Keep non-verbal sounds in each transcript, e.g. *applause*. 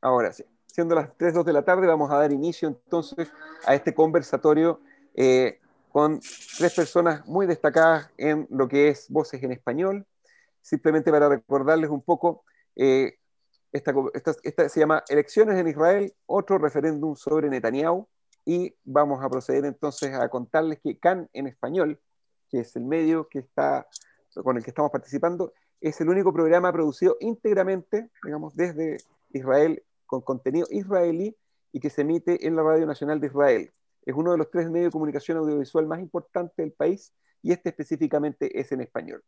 Ahora sí, siendo las 3, 2 de la tarde, vamos a dar inicio entonces a este conversatorio eh, con tres personas muy destacadas en lo que es Voces en Español. Simplemente para recordarles un poco, eh, esta, esta, se llama Elecciones en Israel, otro referéndum sobre Netanyahu, y vamos a proceder entonces a contarles que CAN en español, que es el medio que está, con el que estamos participando, es el único programa producido íntegramente, digamos, desde Israel con contenido israelí y que se emite en la Radio Nacional de Israel. Es uno de los tres medios de comunicación audiovisual más importantes del país y este específicamente es en español.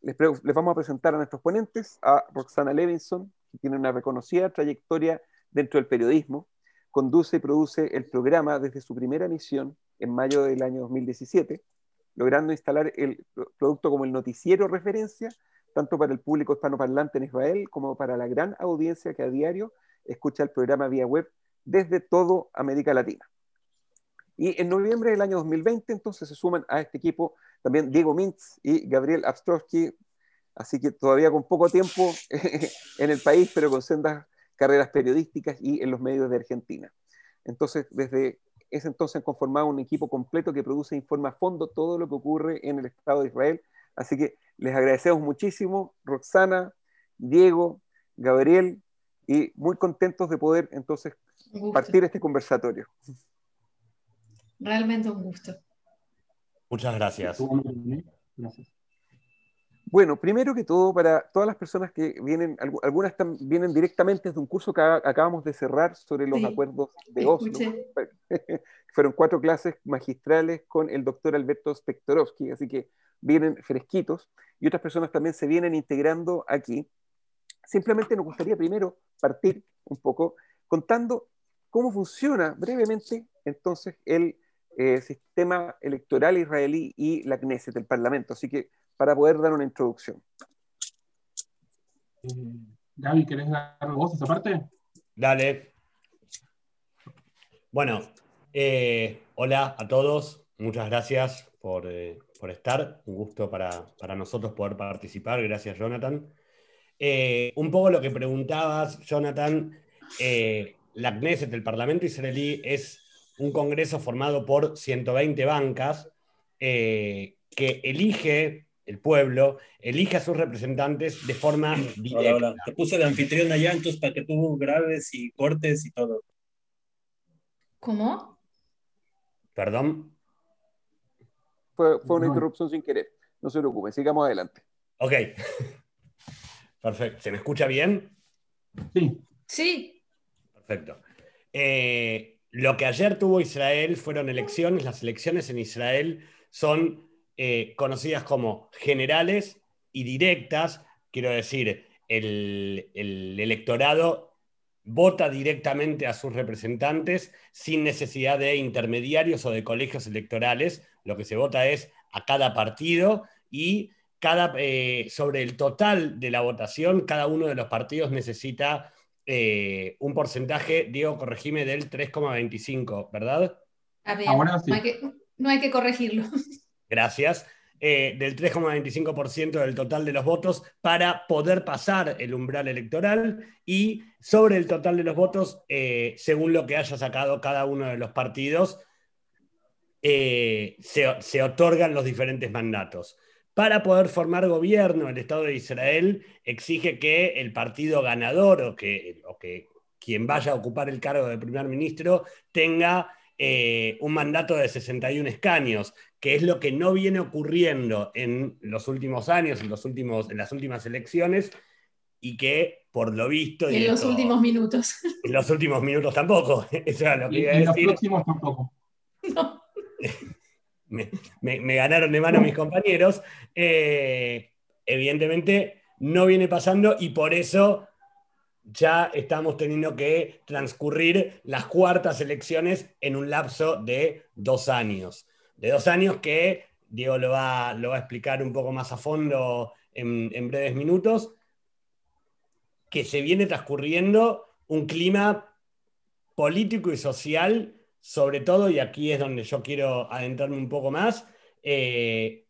Les, les, vamos a presentar a nuestros ponentes, a Roxana Levinson, que tiene una reconocida trayectoria dentro del periodismo, conduce y produce el programa desde su primera emisión en mayo del año 2017, logrando instalar el producto como el noticiero referencia, tanto para el público hispanoparlante en Israel como para la gran audiencia que a diario escucha el programa vía web desde todo América Latina. Y en noviembre del año 2020, entonces se suman a este equipo también Diego Mintz y Gabriel Abstrowski, así que todavía con poco tiempo *laughs* en el país, pero con sendas carreras periodísticas y en los medios de Argentina. Entonces, desde ese entonces han conformado un equipo completo que produce e informa a fondo todo lo que ocurre en el Estado de Israel. Así que les agradecemos muchísimo, Roxana, Diego, Gabriel, y muy contentos de poder entonces partir este conversatorio. Realmente un gusto. Muchas gracias. Gracias. Bueno, primero que todo, para todas las personas que vienen, algunas vienen directamente de un curso que acabamos de cerrar sobre los acuerdos de Oslo. *laughs* Fueron cuatro clases magistrales con el doctor Alberto Spektorowski, así que vienen fresquitos. Y otras personas también se vienen integrando aquí. Simplemente nos gustaría primero partir un poco contando cómo funciona brevemente entonces el eh, sistema electoral israelí y la Knesset, el Parlamento. Así que para poder dar una introducción. Eh, Gaby, ¿querés dar voz a esa parte? Dale. Bueno, eh, hola a todos, muchas gracias por, eh, estar, un gusto para, nosotros poder participar, gracias Jonathan. Un poco lo que preguntabas, Jonathan, la Knesset, el Parlamento israelí, es un congreso formado por 120 bancas que elige el pueblo, elige a sus representantes de forma directa. Te puse de anfitrión allá, entonces para que tú grabes y cortes y todo. ¿Cómo? Perdón. Fue, una interrupción sin querer. No se preocupe, sigamos adelante. Ok. Perfecto. ¿Se me escucha bien? Sí. Sí. Perfecto. Eh, lo que ayer tuvo Israel fueron elecciones. Las elecciones en Israel son eh, conocidas como generales y directas, quiero decir, el, electorado vota directamente a sus representantes sin necesidad de intermediarios o de colegios electorales. Lo que se vota es a cada partido y cada, eh, sobre el total de la votación, cada uno de los partidos necesita eh, un porcentaje, Diego, corregime, del 3,25, ¿verdad? A ver, Ahora sí. no hay que corregirlo. *laughs* gracias, eh, del 3,25% del total de los votos para poder pasar el umbral electoral y sobre el total de los votos, eh, según lo que haya sacado cada uno de los partidos, eh, se, otorgan los diferentes mandatos. Para poder formar gobierno, el Estado de Israel exige que el partido ganador o que, o que quien vaya a ocupar el cargo de primer ministro tenga un mandato de 61 escaños, que es lo que no viene ocurriendo en los últimos años, en, los últimos, en las últimas elecciones, y que por lo visto... en los últimos minutos. *laughs* En los últimos minutos tampoco. *laughs* Eso era lo que iba a decir. En los próximos tampoco. *laughs* No. Me, ganaron de mano mis compañeros. Eh, evidentemente no viene pasando y por eso ya estamos teniendo que transcurrir las cuartas elecciones en un lapso de dos años de dos años que Diego lo va, lo va a explicar un poco más a fondo en, breves minutos, que se viene transcurriendo un clima político y social, sobre todo, y aquí es donde yo quiero adentrarme un poco más, eh,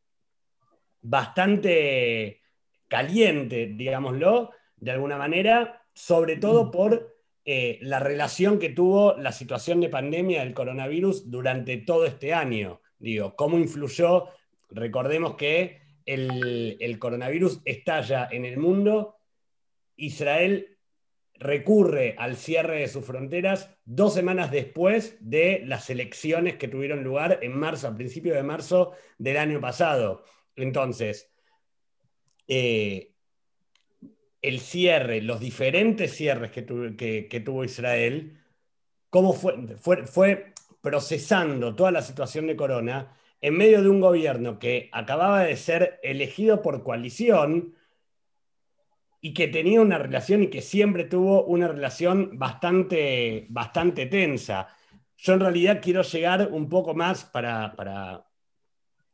bastante caliente, digámoslo, de alguna manera, sobre todo por eh, la relación que tuvo la situación de pandemia del coronavirus durante todo este año. Digo, cómo influyó, recordemos que el, el coronavirus estalla en el mundo, Israel recurre al cierre de sus fronteras dos semanas después de las elecciones que tuvieron lugar en marzo, a principios de marzo del año pasado. Entonces, eh, el cierre, los diferentes cierres que, tuvo Israel, cómo fue, fue, procesando toda la situación de Corona en medio de un gobierno que acababa de ser elegido por coalición y que tenía una relación y que siempre tuvo una relación bastante, bastante tensa. Yo en realidad quiero llegar un poco más para,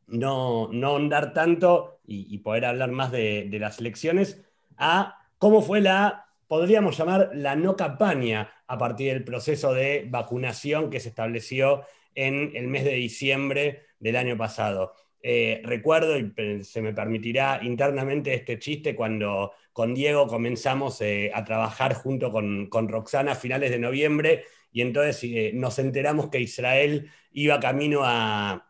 no, no ahondar tanto y, poder hablar más de, de las elecciones a cómo fue la, podríamos llamar, la no campaña a partir del proceso de vacunación que se estableció en el mes de diciembre del año pasado. Eh, recuerdo, y se me permitirá internamente este chiste, cuando con Diego comenzamos eh, a trabajar junto con, Roxana a finales de noviembre, y entonces eh, nos enteramos que Israel iba camino a,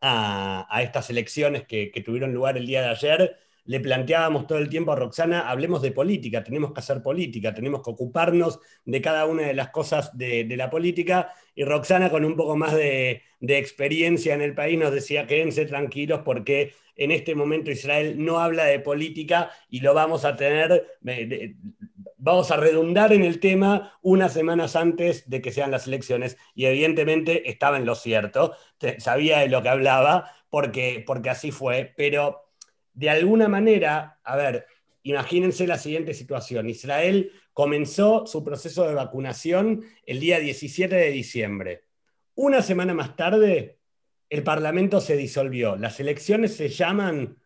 a, estas elecciones que, que, tuvieron lugar el día de ayer, le planteábamos todo el tiempo a Roxana, hablemos de política, tenemos que hacer política, tenemos que ocuparnos de cada una de las cosas de, la política, y Roxana con un poco más de, experiencia en el país nos decía, quédense tranquilos porque en este momento Israel no habla de política y lo vamos a tener, vamos a redundar en el tema unas semanas antes de que sean las elecciones, y evidentemente estaba en lo cierto, sabía de lo que hablaba, porque, porque así fue, pero de alguna manera, a ver, imagínense la siguiente situación. Israel comenzó su proceso de vacunación el día 17 de diciembre. Una semana más tarde, el Parlamento se disolvió. Las elecciones se llaman,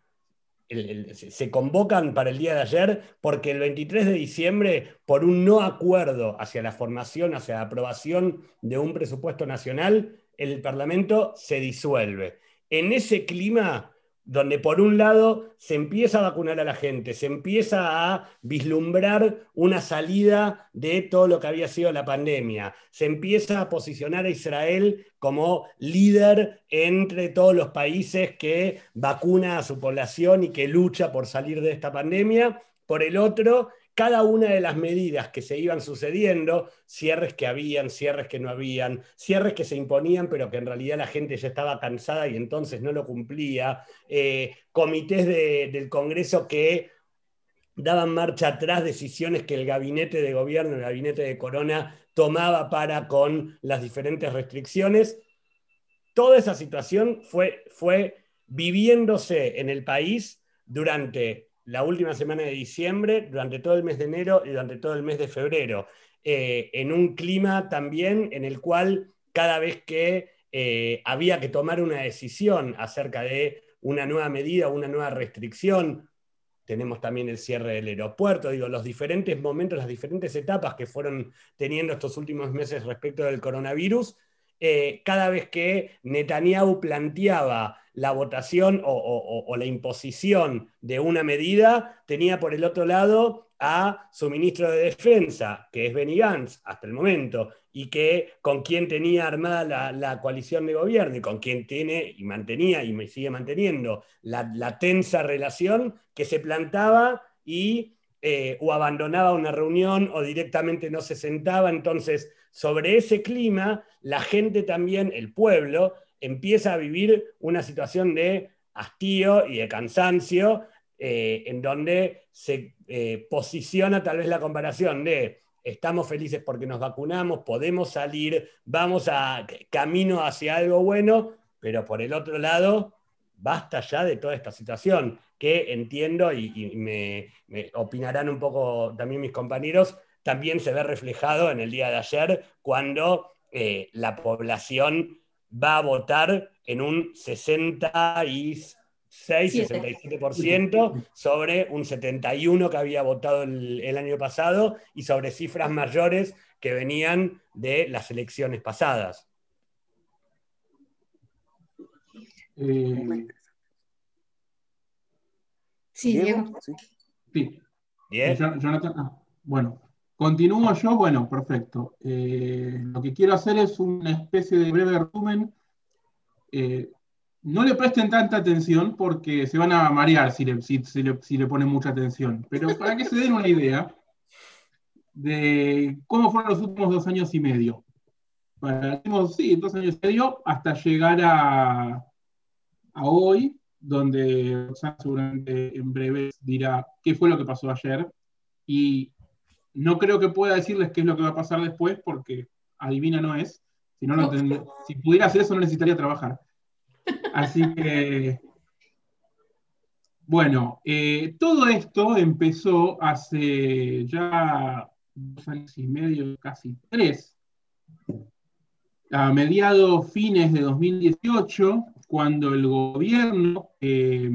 se convocan para el día de ayer porque el 23 de diciembre, por un no acuerdo hacia la formación, hacia la aprobación de un presupuesto nacional, el Parlamento se disuelve. En ese clima, donde por un lado se empieza a vacunar a la gente, se empieza a vislumbrar una salida de todo lo que había sido la pandemia, se empieza a posicionar a Israel como líder entre todos los países que vacuna a su población y que lucha por salir de esta pandemia. Por el otro, cada una de las medidas que se iban sucediendo, cierres que habían, cierres que no habían, cierres que se imponían, pero que en realidad la gente ya estaba cansada y entonces no lo cumplía, eh, comités del Congreso que daban marcha atrás decisiones que el gabinete de gobierno, el gabinete de Corona, tomaba para con las diferentes restricciones. Toda esa situación fue, fue viviéndose en el país durante la última semana de diciembre, durante todo el mes de enero y durante todo el mes de febrero, eh, en un clima también en el cual cada vez que eh, había que tomar una decisión acerca de una nueva medida, una nueva restricción, tenemos también el cierre del aeropuerto, digo, los diferentes momentos, las diferentes etapas que fueron teniendo estos últimos meses respecto del coronavirus, eh, cada vez que Netanyahu planteaba la votación o, la imposición de una medida, tenía por el otro lado a su ministro de Defensa, que es Benny Gantz hasta el momento, y que con quien tenía armada la, coalición de gobierno y con quien tiene y mantenía y me sigue manteniendo la, tensa relación que se plantaba y eh, o abandonaba una reunión o directamente no se sentaba. Entonces, sobre ese clima, la gente también, el pueblo, empieza a vivir una situación de hastío y de cansancio, eh, en donde se eh, posiciona tal vez la comparación de estamos felices porque nos vacunamos, podemos salir, vamos a camino hacia algo bueno, pero por el otro lado, basta ya de toda esta situación, que entiendo y, me, opinarán un poco también mis compañeros, también se ve reflejado en el día de ayer cuando eh, la población va a votar en un 66, 67% sobre un 71% que había votado el, año pasado y sobre cifras mayores que venían de las elecciones pasadas. Eh, sí, Diego. Sí. ¿Bien? Jonathan, ah, bueno, Continúo yo, bueno, perfecto. Eh, lo que quiero hacer es una especie de breve resumen. Eh, no le presten tanta atención porque se van a marear si le, si- le- si le ponen mucha atención. Pero para que se den una idea de cómo fueron los últimos dos años y medio. Para, sí, dos años y medio hasta llegar a, a hoy, donde Roxana seguramente en breve dirá qué fue lo que pasó ayer. Y no creo que pueda decirles qué es lo que va a pasar después, porque adivina no es. Si, no, no tendría- si pudiera hacer eso, no necesitaría trabajar. Así que, bueno, eh, todo esto empezó hace ya dos años y medio, casi tres, a mediados fines de 2018, cuando el gobierno, eh,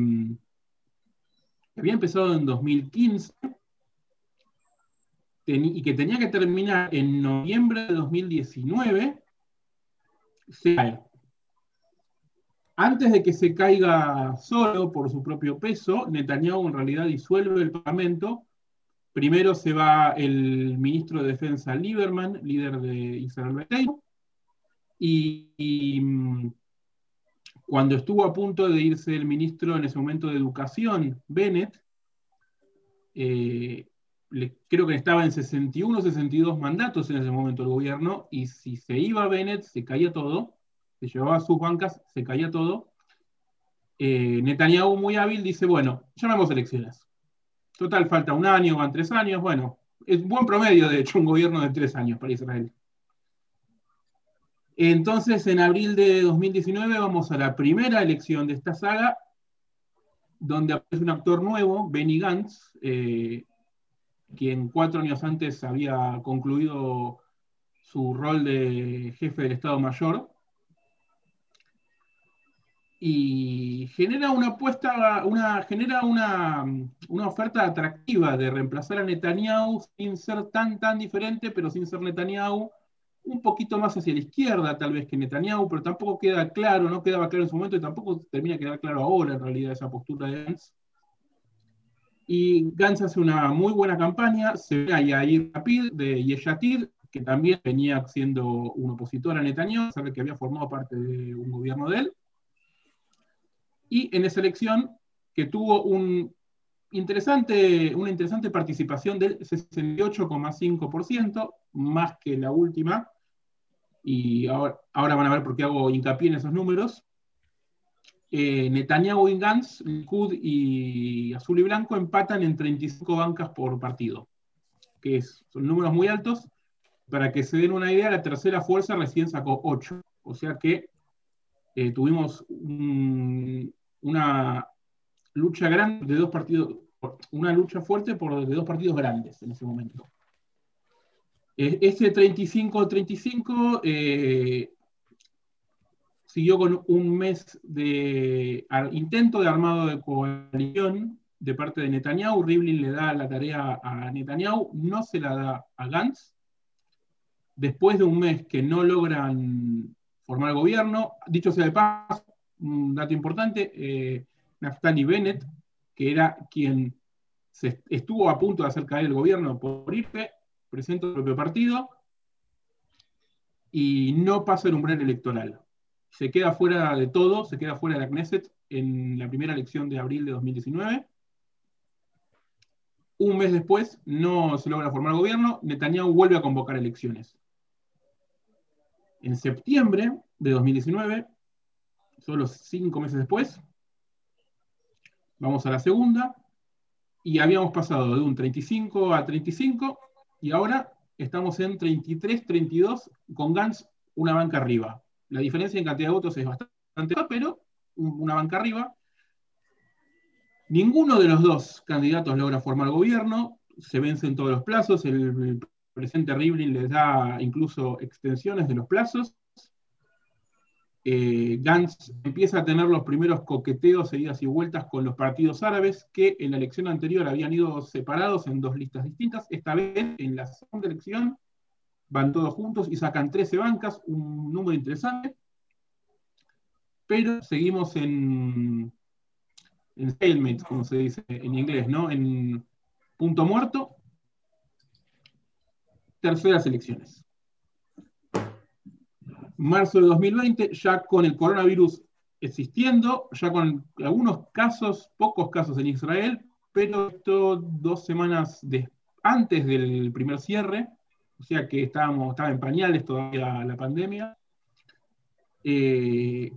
que había empezado en 2015, teni- y que tenía que terminar en noviembre de 2019, se cae. Antes de que se caiga solo por su propio peso, Netanyahu en realidad disuelve el Parlamento. Primero se va el ministro de Defensa Lieberman, líder de Israel y, y, mm, cuando estuvo a punto de irse el ministro en ese momento de Educación, Bennett, eh, creo que estaba en 61 62 mandatos en ese momento el gobierno, y si se iba Bennett, se caía todo, se llevaba sus bancas, se caía todo. Eh, Netanyahu, muy hábil, dice, bueno, llamemos elecciones. Total, falta un año, van tres años, bueno, es buen promedio, de hecho, un gobierno de tres años para Israel. Entonces, en abril de 2019 vamos a la primera elección de esta saga, donde aparece un actor nuevo, Benny Gantz, eh, quien cuatro años antes había concluido su rol de jefe del Estado Mayor, y genera una apuesta, una, genera una, una oferta atractiva de reemplazar a Netanyahu sin ser tan, tan diferente, pero sin ser Netanyahu, un poquito más hacia la izquierda tal vez que Netanyahu, pero tampoco queda claro, no quedaba claro en su momento y tampoco termina de quedar claro ahora en realidad esa postura de Gantz. Y Gantz hace una muy buena campaña, se ve a Yair Rapid de Yeshatir, que también venía siendo un opositor a Netanyahu, sabe que había formado parte de un gobierno de él. Y en esa elección, que tuvo un interesante, una interesante participación del 68,5%, más que la última, y ahora, ahora van a ver por qué hago hincapié en esos números. Eh, Netanyahu y Gantz, Likud y Azul y Blanco empatan en 35 bancas por partido, que son números muy altos. Para que se den una idea, la tercera fuerza recién sacó 8, o sea que eh, tuvimos un- una lucha grande de dos partidos, una lucha fuerte por de dos partidos grandes en ese momento. Eh, Este 35-35 eh, siguió con un mes de intento de armado de coalición de parte de Netanyahu. Rivlin le da la tarea a Netanyahu, no se la da a Gantz. Después de un mes que no logran formar gobierno, dicho sea de paso, un dato importante, eh, Naftali Bennett, que era quien estuvo a punto de hacer caer el gobierno por irse, presenta su propio partido y no pasa el umbral electoral. Se queda fuera de todo, se queda fuera de la Knesset en la primera elección de abril de 2019. Un mes después no se logra formar gobierno, Netanyahu vuelve a convocar elecciones. En septiembre de 2019, solo cinco meses después, vamos a la segunda, y habíamos pasado de un 35 a 35, y ahora estamos en 33, 32, con Gantz una banca arriba. La diferencia en cantidad de votos es bastante baja, pero un- una banca arriba. Ninguno de los dos candidatos logra formar gobierno, se vencen todos los plazos, el, presidente Rivlin les da incluso extensiones de los plazos. Eh, Gantz empieza a tener los primeros coqueteos, idas y vueltas con los partidos árabes que en la elección anterior habían ido separados en dos listas distintas. Esta vez, en la segunda elección, van todos juntos y sacan 13 bancas, un número interesante. Pero seguimos en, en stalemate, como se dice en inglés, ¿no? En punto muerto. terceras elecciones. Marzo de 2020, ya con el coronavirus existiendo, ya con algunos casos, pocos casos en Israel, pero esto dos semanas antes del primer cierre, o sea que estábamos, estaba en pañales todavía la pandemia. Eh,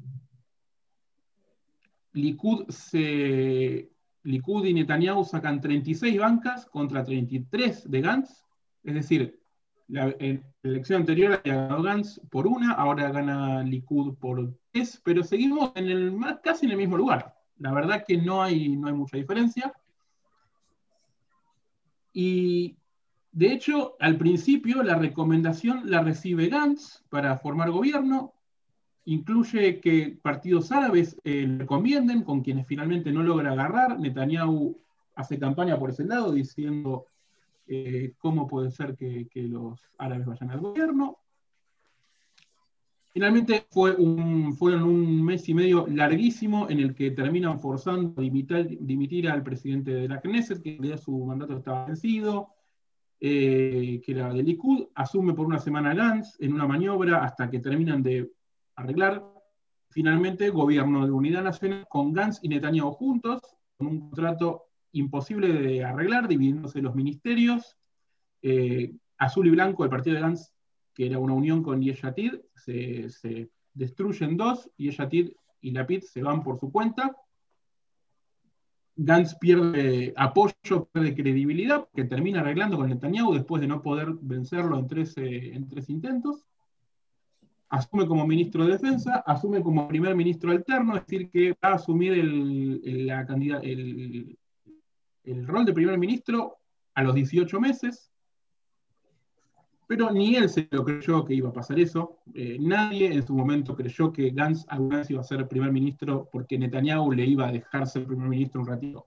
Likud, se, Likud y Netanyahu sacan 36 bancas contra 33 de Gantz, es decir, la, en la elección anterior había ganado Gantz por una, ahora gana Likud por tres, pero seguimos en el, casi en el mismo lugar. La verdad que no hay, no hay mucha diferencia. Y de hecho, al principio la recomendación la recibe Gantz para formar gobierno, incluye que partidos árabes eh, le recomienden, con quienes finalmente no logra agarrar. Netanyahu hace campaña por ese lado diciendo eh, cómo puede ser que, los árabes vayan al gobierno. Finalmente fue fueron un mes y medio larguísimo en el que terminan forzando a dimitir, al presidente de la Knesset, que ya su mandato estaba vencido, eh, que era de Likud, asume por una semana Gantz en una maniobra hasta que terminan de arreglar. Finalmente, gobierno de unidad nacional con Gantz y Netanyahu juntos, con un contrato imposible de arreglar, dividiéndose los ministerios. Eh, azul y blanco, el partido de Gantz, que era una unión con Yeshatid, se, se destruyen dos, Yeshatid y Lapid se van por su cuenta. Gantz pierde apoyo, pierde credibilidad, que termina arreglando con Netanyahu después de no poder vencerlo en tres, eh, en tres intentos. Asume como ministro de Defensa, asume como primer ministro alterno, es decir, que va a asumir el, la el, el, rol de primer ministro a los 18 meses, pero ni él se lo creyó que iba a pasar eso. Eh, nadie en su momento creyó que Gantz alguna vez iba a ser primer ministro porque Netanyahu le iba a dejar ser primer ministro un ratito.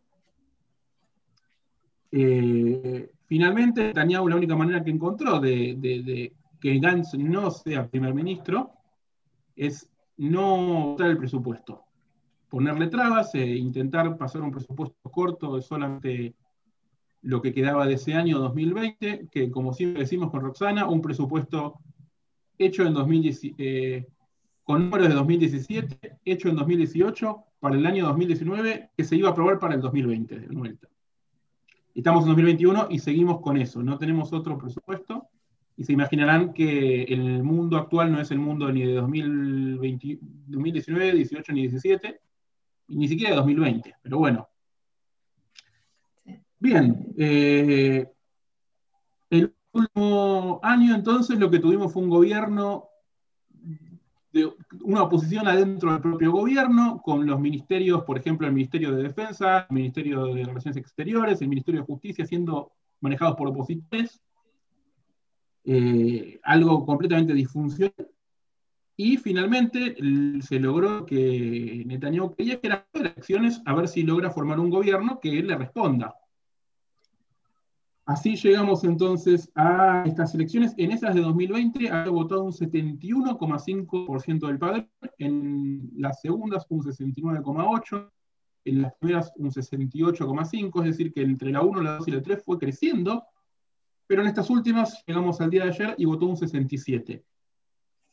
Eh, finalmente, Netanyahu la única manera que encontró de que Gantz no sea primer ministro es no votar el presupuesto, ponerle trabas e intentar pasar un presupuesto corto de solamente lo que quedaba de ese año 2020, que como siempre decimos con Roxana, un presupuesto hecho en 2017, eh, con números de 2017, hecho en 2018, para el año 2019, que se iba a aprobar para el 2020, de vuelta. Estamos en 2021 y seguimos con eso, no tenemos otro presupuesto. Y se imaginarán que el mundo actual no es el mundo ni de 2020, 2019, 18 ni 17, ni siquiera de 2020, pero bueno. Bien, eh, el último año entonces lo que tuvimos fue un gobierno, de una oposición adentro del propio gobierno, con los ministerios, por ejemplo, el Ministerio de Defensa, el Ministerio de Relaciones Exteriores, el Ministerio de Justicia siendo manejados por opositores eh, algo completamente disfuncional. Y finalmente se logró que Netanyahu creía que eran elecciones a ver si logra formar un gobierno que le responda. Así llegamos entonces a estas elecciones. En esas de 2020 ha votado un 71,5% del padrón, en las segundas un 69,8%, en las primeras un 68,5%, es decir, que entre la 1, la 2 y la 3 fue creciendo pero en estas últimas llegamos al día de ayer y votó un 67.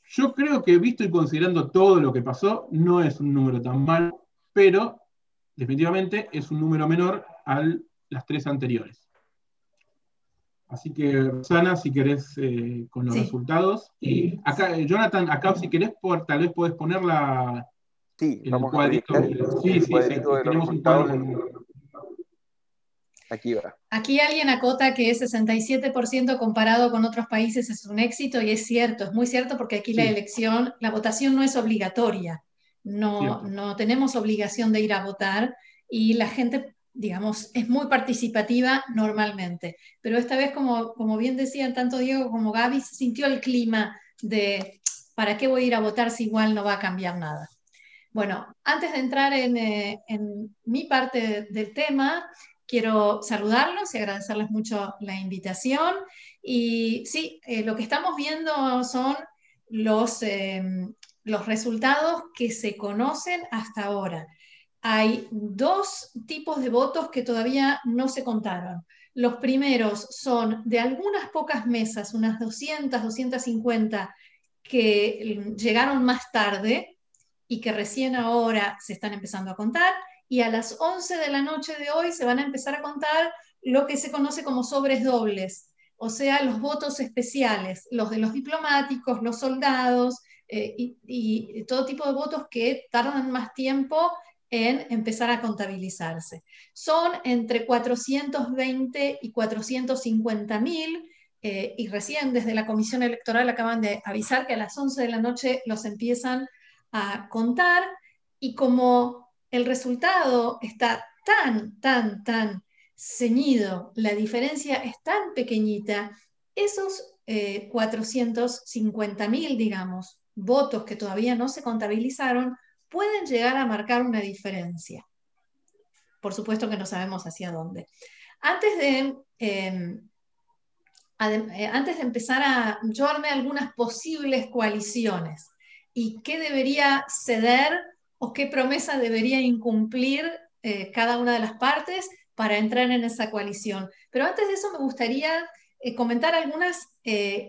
Yo creo que visto y considerando todo lo que pasó, no es un número tan malo, pero definitivamente es un número menor a las tres anteriores. Así que, Rosana, si querés eh, con los resultados. Y acá, eh, Jonathan, acá si querés, por, tal vez podés poner la, sí, el cuadrito. sí, sí, sí, tenemos un cuadro. Aquí va. Aquí alguien acota que ese 67% comparado con otros países es un éxito y es cierto, es muy cierto porque aquí la elección, la votación no es obligatoria, no, no tenemos obligación de ir a votar y la gente, digamos, es muy participativa normalmente. Pero esta vez, como, como bien decían tanto Diego como Gaby, se sintió el clima de ¿para qué voy a ir a votar si igual no va a cambiar nada? Bueno, antes de entrar en, eh, en mi parte del tema, Quiero saludarlos y agradecerles mucho la invitación. Y sí, eh, lo que estamos viendo son los, em, los resultados que se conocen hasta ahora. Hay dos tipos de votos que todavía no se contaron. Los primeros son de algunas pocas mesas, unas 200, 250, que llegaron más tarde y que recién ahora se están empezando a contar. Y a las 11 de la noche de hoy se van a empezar a contar lo que se conoce como sobres dobles, o sea, los votos especiales, los de los diplomáticos, los soldados eh, y, y todo tipo de votos que tardan más tiempo en empezar a contabilizarse. Son entre 420 y 450 mil, eh, y recién desde la Comisión Electoral acaban de avisar que a las 11 de la noche los empiezan a contar, y como el resultado está tan, tan, tan ceñido, la diferencia es tan pequeñita, esos 450 eh, mil, digamos, votos que todavía no se contabilizaron, pueden llegar a marcar una diferencia. Por supuesto que no sabemos hacia dónde. Antes de, em, eh, antes de empezar a yo algunas posibles coaliciones y qué debería ceder o qué promesa debería incumplir eh, cada una de las partes para entrar en esa coalición. Pero antes de eso me gustaría eh, comentar algunas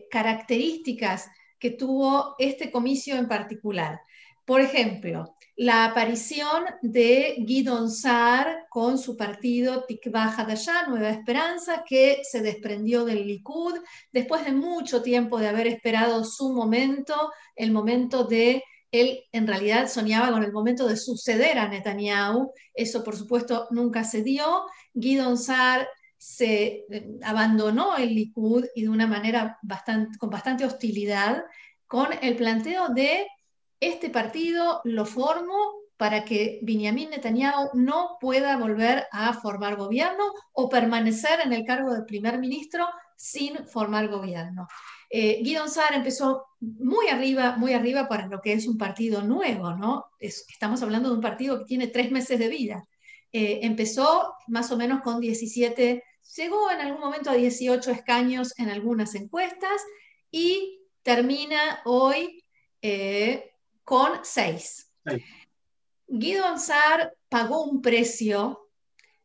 características que tuvo este comicio en particular. Por ejemplo, la aparición de Guido Saar con su partido Tikva Hadashah, Nueva Esperanza, que se desprendió del Likud después de mucho tiempo de haber esperado su momento, el momento de él en realidad soñaba con el momento de suceder a Netanyahu. Eso, por supuesto, nunca se dio. Guido Saar se eh, abandonó el Likud y de una manera con bastante hostilidad, con el planteo de este partido lo formo para que Benjamin Netanyahu no pueda volver a formar gobierno o permanecer en el cargo de primer ministro sin formar gobierno. Eh, Guido Saar empezó muy arriba, muy arriba para lo que es un partido nuevo, ¿no? estamos hablando de un partido que tiene tres meses de vida. Eh, empezó más o menos con 17, llegó en algún momento a 18 escaños en algunas encuestas y termina hoy eh, con seis. Guido Ansar pagó un precio,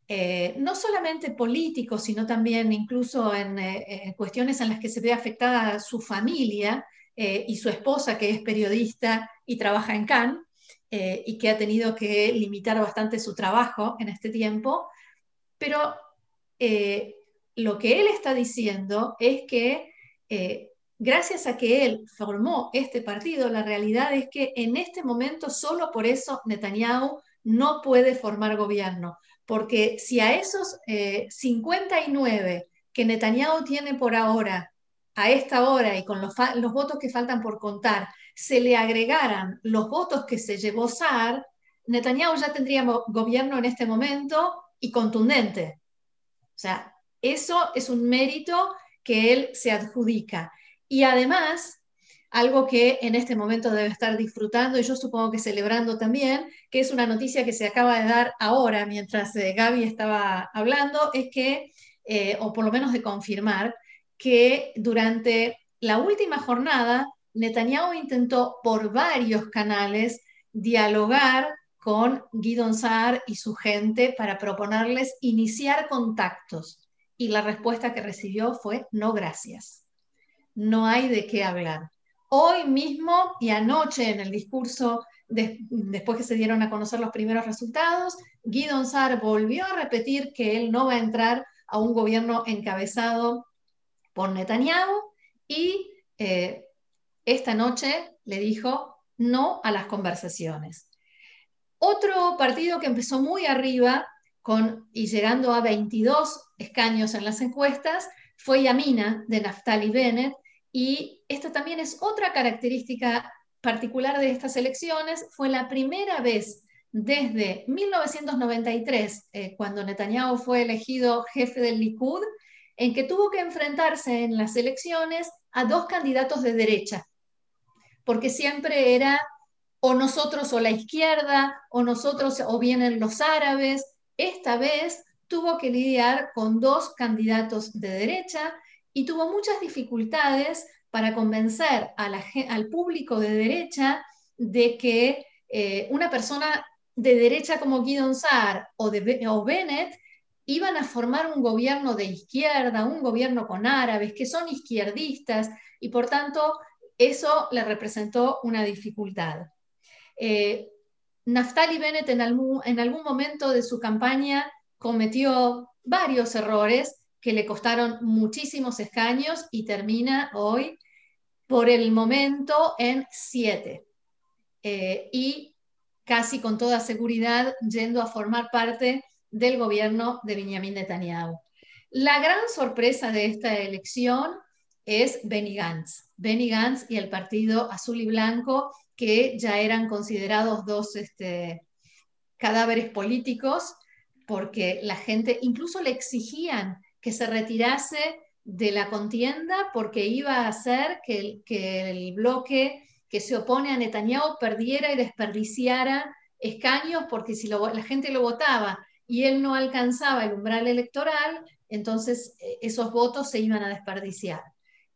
eh, no solamente político, sino también incluso en, eh, cuestiones en las que se ve afectada su familia eh, y su esposa, que es periodista y trabaja en Cannes, y que ha tenido que limitar bastante su trabajo en este tiempo. Pero lo que él está diciendo es que gracias a que él formó este partido, la realidad es que en este momento solo por eso Netanyahu no puede formar gobierno, porque si a esos 59 eh, que Netanyahu tiene por ahora, a esta hora y con los, votos que faltan por contar, se le agregaran los votos que se llevó Saar, Netanyahu ya tendría gobierno en este momento y contundente. O sea, eso es un mérito que él se adjudica. Y además, algo que en este momento debe estar disfrutando y yo supongo que celebrando también, que es una noticia que se acaba de dar ahora mientras eh, Gaby estaba hablando, es que, eh, o por lo menos de confirmar, que durante la última jornada Netanyahu intentó por varios canales dialogar con Guido Saar y su gente para proponerles iniciar contactos. Y la respuesta que recibió fue no gracias no hay de qué hablar. Hoy mismo y anoche en el discurso, después que se dieron a conocer los primeros resultados, Guido Saar volvió a repetir que él no va a entrar a un gobierno encabezado por Netanyahu y eh, esta noche le dijo no a las conversaciones. Otro partido que empezó muy arriba con, y llegando a 22 escaños en las encuestas fue Yamina de Naftali Bennett, y esta también es otra característica particular de estas elecciones. Fue la primera vez desde 1993, eh, cuando Netanyahu fue elegido jefe del Likud, en que tuvo que enfrentarse en las elecciones a dos candidatos de derecha, porque siempre era o nosotros o la izquierda, o nosotros o vienen los árabes. Esta vez tuvo que lidiar con dos candidatos de derecha y tuvo muchas dificultades para convencer al público de derecha de que eh, una persona de derecha como Guido Saar o, de, Bennett iban a formar un gobierno de izquierda, un gobierno con árabes, que son izquierdistas, y por tanto eso le representó una dificultad. Eh, Naftali Bennett en algún, en algún momento de su campaña cometió varios errores que le costaron muchísimos escaños y termina hoy por el momento en siete. Eh, y casi con toda seguridad yendo a formar parte del gobierno de Benjamin Netanyahu. La gran sorpresa de esta elección es Benny Gantz. Benny Gantz y el partido azul y blanco, que ya eran considerados dos este, cadáveres políticos, porque la gente incluso le exigían que se retirase de la contienda porque iba a hacer que el, bloque que se opone a Netanyahu perdiera y desperdiciara escaños, porque si la gente lo votaba y él no alcanzaba el umbral electoral, entonces eh, esos votos se iban a desperdiciar.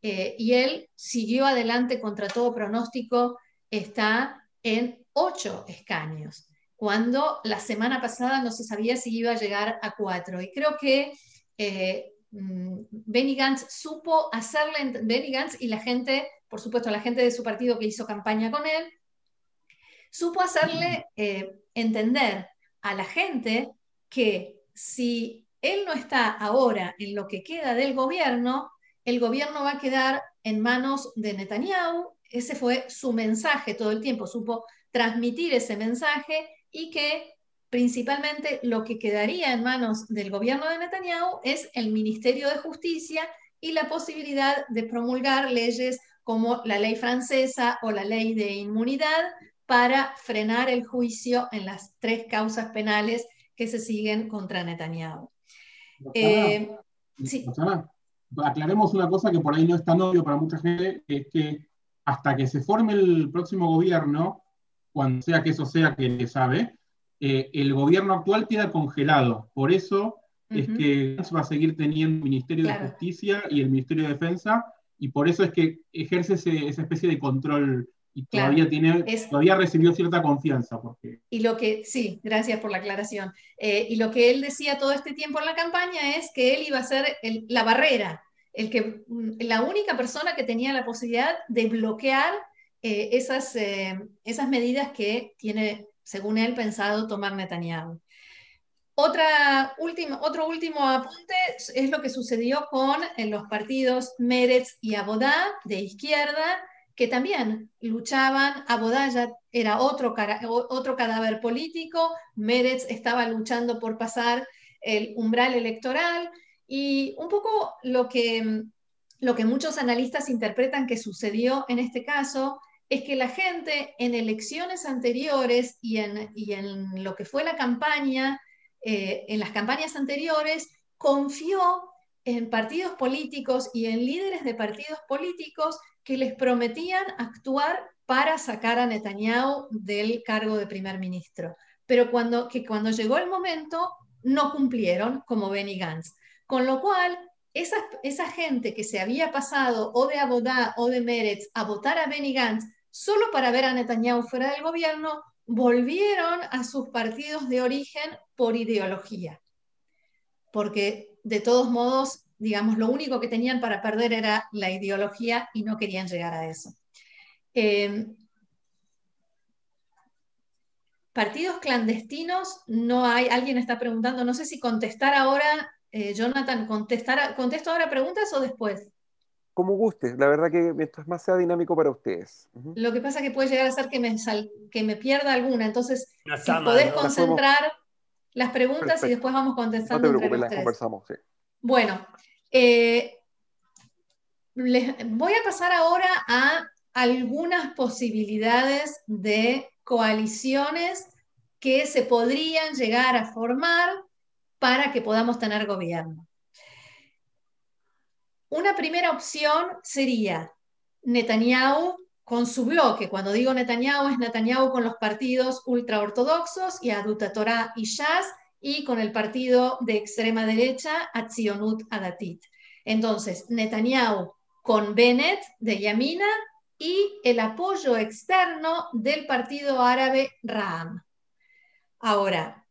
Eh, y él siguió adelante contra todo pronóstico, está en ocho escaños, cuando la semana pasada no se sabía si iba a llegar a cuatro. Y creo que eh, Mm, Benny Gantz supo hacerle, Benny Gantz y la gente, por supuesto, la gente de su partido que hizo campaña con él, supo hacerle eh, entender a la gente que si él no está ahora en lo que queda del gobierno, el gobierno va a quedar en manos de Netanyahu. Ese fue su mensaje todo el tiempo, supo transmitir ese mensaje y que principalmente lo que quedaría en manos del gobierno de Netanyahu es el Ministerio de Justicia y la posibilidad de promulgar leyes como la ley francesa o la ley de inmunidad para frenar el juicio en las tres causas penales que se siguen contra Netanyahu. Eh, aclaremos una cosa que por ahí no es tan obvio para mucha gente, es que hasta que se forme el próximo gobierno, cuando sea que eso sea que sabe, eh, el gobierno actual queda congelado. Por eso es que va a seguir teniendo el Ministerio de Justicia y el Ministerio de Defensa, y por eso es que ejerce esa especie de control y todavía, tiene, todavía recibió cierta confianza. Porque... Y lo que, sí, gracias por la aclaración. Eh, y lo que él decía todo este tiempo en la campaña es que él iba a ser la barrera, el que, mm, la única persona que tenía la posibilidad de bloquear eh, esas, esas medidas que tiene según él, pensado tomar Netanyahu. Otra otro último apunte es lo que sucedió con los partidos Meretz y Abodá de izquierda, que también luchaban. Abodá ya era otro, otro cadáver político, Meretz estaba luchando por pasar el umbral electoral y un poco lo que, lo que muchos analistas interpretan que sucedió en este caso es que la gente en elecciones anteriores y en, lo que fue la campaña, eh, en las campañas anteriores, confió en partidos políticos y en líderes de partidos políticos que les prometían actuar para sacar a Netanyahu del cargo de primer ministro, pero cuando, que cuando llegó el momento no cumplieron, como Benny Gantz. Con lo cual, esa, esa gente que se había pasado o de Abodá o de Meretz a votar a Benny Gantz solo para ver a Netanyahu fuera del gobierno, volvieron a sus partidos de origen por ideología. Porque de todos modos, digamos, lo único que tenían para perder era la ideología y no querían llegar a eso. Em, partidos clandestinos, no hay, alguien está preguntando, no sé si contestar ahora, eh, Jonathan, contestar, ¿contesto ahora preguntas o después? Como guste. La verdad que mientras más sea dinámico para ustedes. Lo que pasa es que puede llegar a ser que me, que me pierda alguna. Entonces, si podés concentrar las preguntas y después vamos contestando. No te preocupes, las conversamos. Sí. Bueno, eh, voy a pasar ahora a algunas posibilidades de coaliciones que se podrían llegar a formar para que podamos tener gobierno. Una primera opción sería Netanyahu con su bloque. Cuando digo Netanyahu, es Netanyahu con los partidos ultraortodoxos y Aduta Torah y Shas, y con el partido de extrema derecha, Atzionut Adatit. Entonces, Netanyahu con Bennett de Yamina y el apoyo externo del partido árabe Ram. Ahora,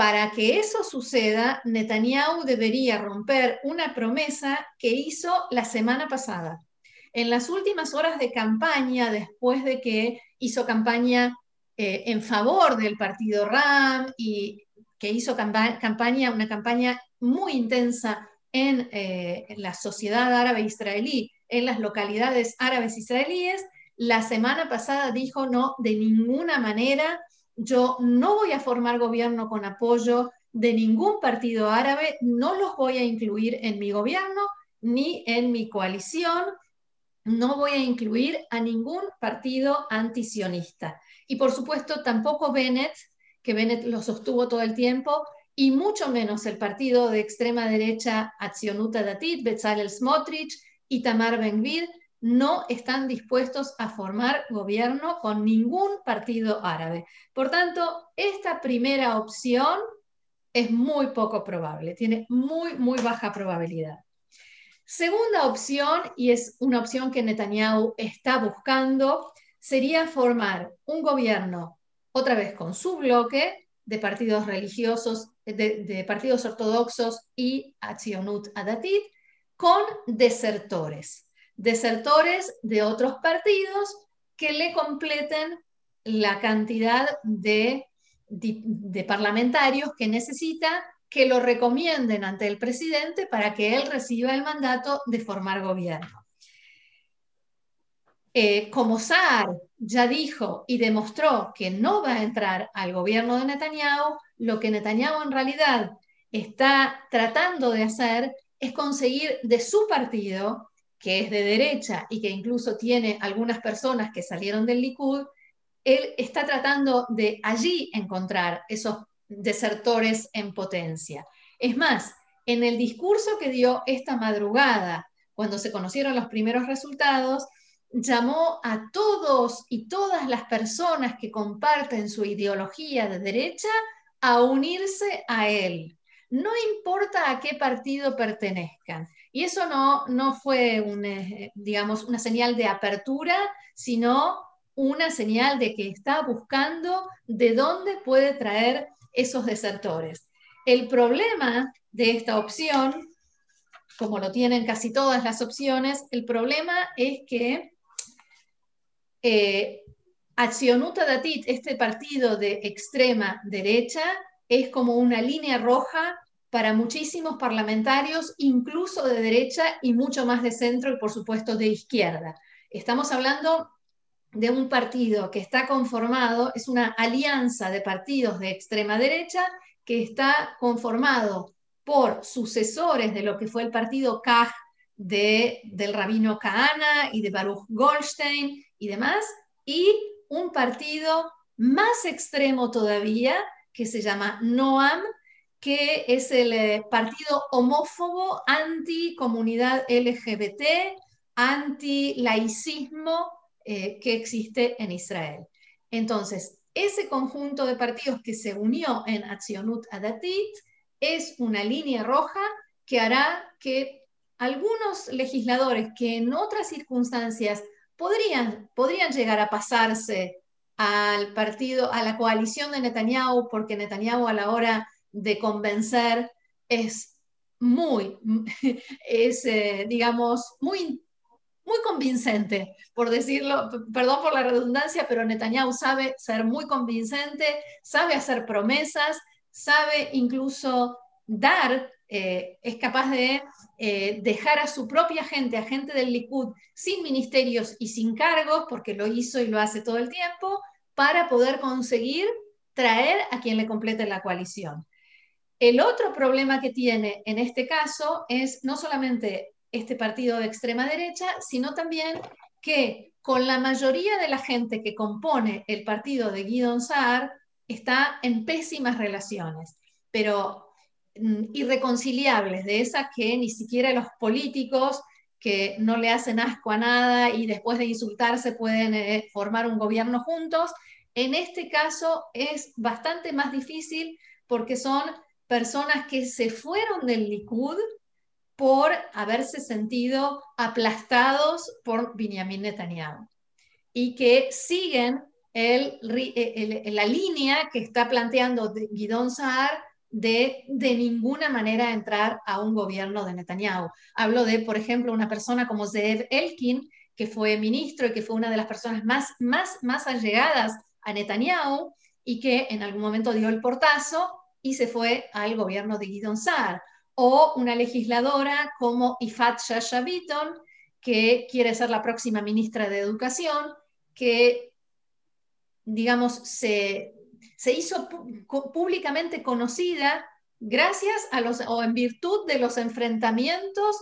para que eso suceda, Netanyahu debería romper una promesa que hizo la semana pasada. En las últimas horas de campaña, después de que hizo campaña eh, en favor del partido RAM y que hizo campaña, una campaña muy intensa en, eh, en la sociedad árabe israelí, en las localidades árabes israelíes, la semana pasada dijo no, de ninguna manera yo no voy a formar gobierno con apoyo de ningún partido árabe, no los voy a incluir en mi gobierno ni en mi coalición, no voy a incluir a ningún partido antisionista. Y por supuesto tampoco Bennett, que Bennett lo sostuvo todo el tiempo, y mucho menos el partido de extrema derecha Atzionuta Datit, Bezalel Smotrich y Tamar Ben-Gvir, no están dispuestos a formar gobierno con ningún partido árabe. Por tanto, esta primera opción es muy poco probable, tiene muy, muy baja probabilidad. Segunda opción, y es una opción que Netanyahu está buscando, sería formar un gobierno, otra vez con su bloque de partidos religiosos, de, partidos ortodoxos y Atzionut Adatit, con desertores desertores de otros partidos que le completen la cantidad de, parlamentarios que necesita que lo recomienden ante el presidente para que él reciba el mandato de formar gobierno. Eh, como Saar ya dijo y demostró que no va a entrar al gobierno de Netanyahu, lo que Netanyahu en realidad está tratando de hacer es conseguir de su partido que es de derecha y que incluso tiene algunas personas que salieron del Likud, él está tratando de allí encontrar esos desertores en potencia. Es más, en el discurso que dio esta madrugada, cuando se conocieron los primeros resultados, llamó a todos y todas las personas que comparten su ideología de derecha a unirse a él. No importa a qué partido pertenezcan. Y eso no, no fue eh, digamos, una señal de apertura, sino una señal de que está buscando de dónde puede traer esos desertores. El problema de esta opción, como lo tienen casi todas las opciones, el problema es que eh, Accionuta Datit, este partido de extrema derecha, es como una línea roja para muchísimos parlamentarios, incluso de derecha y mucho más de centro y por supuesto de izquierda. Estamos hablando de un partido que está conformado, es una alianza de partidos de extrema derecha que está conformado por sucesores de lo que fue el partido Kaj de, del rabino Kahana y de Baruch Goldstein y demás, y un partido más extremo todavía que se llama Noam, que es el eh, partido homófobo anti-comunidad LGBT, anti-laicismo eh, que existe en Israel. Entonces, ese conjunto de partidos que se unió en Accionut Adatit es una línea roja que hará que algunos legisladores que en otras circunstancias podrían, podrían llegar a pasarse al partido, a la coalición de Netanyahu, porque Netanyahu a la hora de convencer es muy, *laughs* es, eh, digamos, muy, muy convincente, por decirlo, perdón por la redundancia, pero Netanyahu sabe ser muy convincente, sabe hacer promesas, sabe incluso dar, eh, es capaz de eh, dejar a su propia gente, a gente del Likud, sin ministerios y sin cargos, porque lo hizo y lo hace todo el tiempo, para poder conseguir traer a quien le complete la coalición. El otro problema que tiene en este caso es no solamente este partido de extrema derecha, sino también que con la mayoría de la gente que compone el partido de Guidon Saar está en pésimas relaciones, pero mm, irreconciliables, de esas que ni siquiera los políticos que no le hacen asco a nada y después de insultarse pueden eh, formar un gobierno juntos. En este caso es bastante más difícil porque son personas que se fueron del Likud por haberse sentido aplastados por Benjamin Netanyahu y que siguen el, la línea que está planteando Guidón Saar de de ninguna manera entrar a un gobierno de Netanyahu. Hablo de, por ejemplo, una persona como Zeev Elkin, que fue ministro y que fue una de las personas más, más, más allegadas a Netanyahu y que en algún momento dio el portazo y se fue al gobierno de Guidon Saar. O una legisladora como Ifat Shasha que quiere ser la próxima ministra de Educación, que, digamos, se, se hizo públicamente conocida gracias a los, o en virtud de los enfrentamientos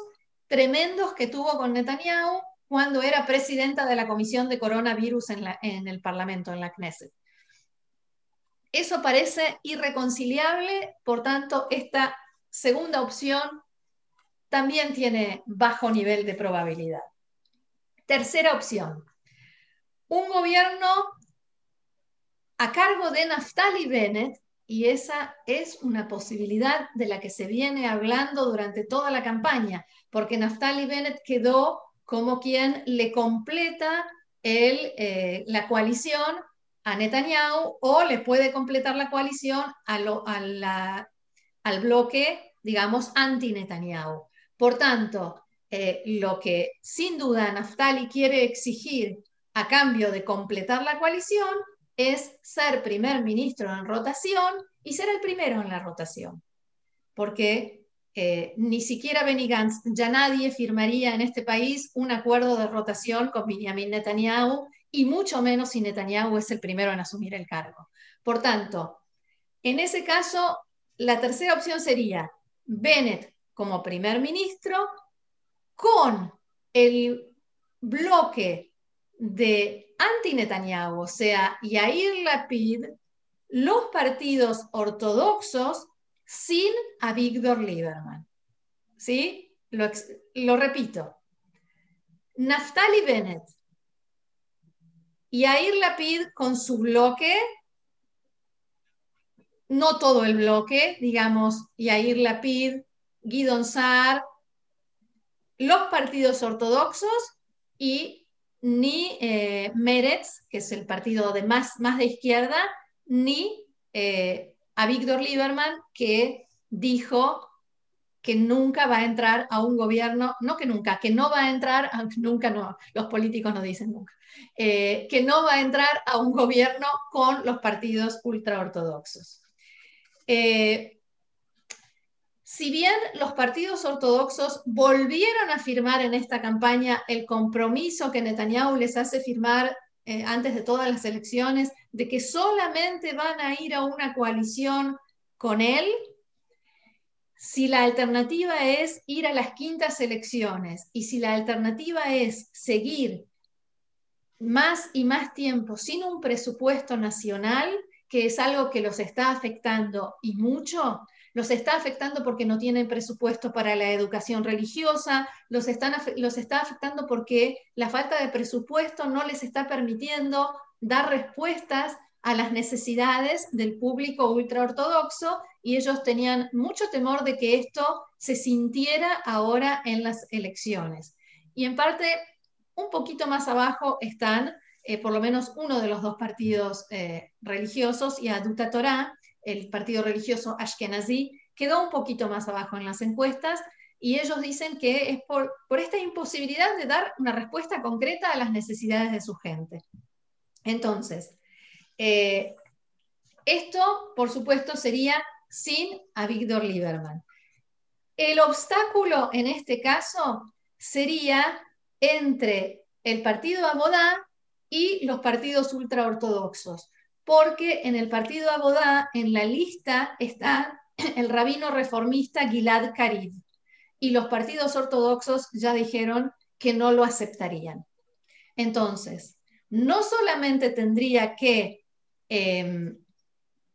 tremendos que tuvo con Netanyahu cuando era presidenta de la Comisión de Coronavirus en, en el Parlamento, en la Knesset. Eso parece irreconciliable, por tanto, esta segunda opción también tiene bajo nivel de probabilidad. Tercera opción, un gobierno a cargo de Naftali Bennett, y esa es una posibilidad de la que se viene hablando durante toda la campaña, porque Naftali Bennett quedó como quien le completa eh, la coalición a Netanyahu o le puede completar la coalición al bloque, digamos, anti-Netanyahu. Por tanto, eh, lo que sin duda Naftali quiere exigir a cambio de completar la coalición es ser primer ministro en rotación y ser el primero en la rotación. Porque eh, ni siquiera Benny Gantz, ya nadie firmaría en este país un acuerdo de rotación con Benjamin Netanyahu y mucho menos si Netanyahu es el primero en asumir el cargo. Por tanto, en ese caso, la tercera opción sería Bennett como primer ministro con el bloque de anti-Netanyahu, o sea, Yair Lapid, los partidos ortodoxos sin Avigdor Lieberman. ¿Sí? Lo repito. Naftali Bennett, y Yair Lapid con su bloque, no todo el bloque, digamos, Yair Lapid, Guidon Saar, los partidos ortodoxos y ni eh, Meretz, que es el partido de más, más de izquierda, ni eh, a Víctor Lieberman, que dijo que nunca va a entrar a un gobierno, no que nunca, que no va a entrar, *laughs* nunca no, los políticos no dicen nunca, eh, que no va a entrar a un gobierno con los partidos ultraortodoxos. Eh, si bien los partidos ortodoxos volvieron a firmar en esta campaña el compromiso que Netanyahu les hace firmar eh, antes de todas las elecciones, de que solamente van a ir a una coalición con él, si la alternativa es ir a las quintas elecciones y si la alternativa es seguir más y más tiempo sin un presupuesto nacional, que es algo que los está afectando y mucho, los está afectando porque no tienen presupuesto para la educación religiosa, los, están, los está afectando porque la falta de presupuesto no les está permitiendo dar respuestas a las necesidades del público ultraortodoxo y ellos tenían mucho temor de que esto se sintiera ahora en las elecciones. Y en parte, un poquito más abajo están eh, por lo menos uno de los dos partidos eh, religiosos y Aduta Torah, el partido religioso Ashkenazi, quedó un poquito más abajo en las encuestas y ellos dicen que es por, por esta imposibilidad de dar una respuesta concreta a las necesidades de su gente. Entonces, eh, esto, por supuesto, sería sin a Víctor Lieberman. El obstáculo en este caso sería entre el partido Abodá y los partidos ultraortodoxos, porque en el partido Abodá, en la lista, está *clears throat* el rabino reformista Gilad Karid, y los partidos ortodoxos ya dijeron que no lo aceptarían. Entonces, no solamente tendría que Em,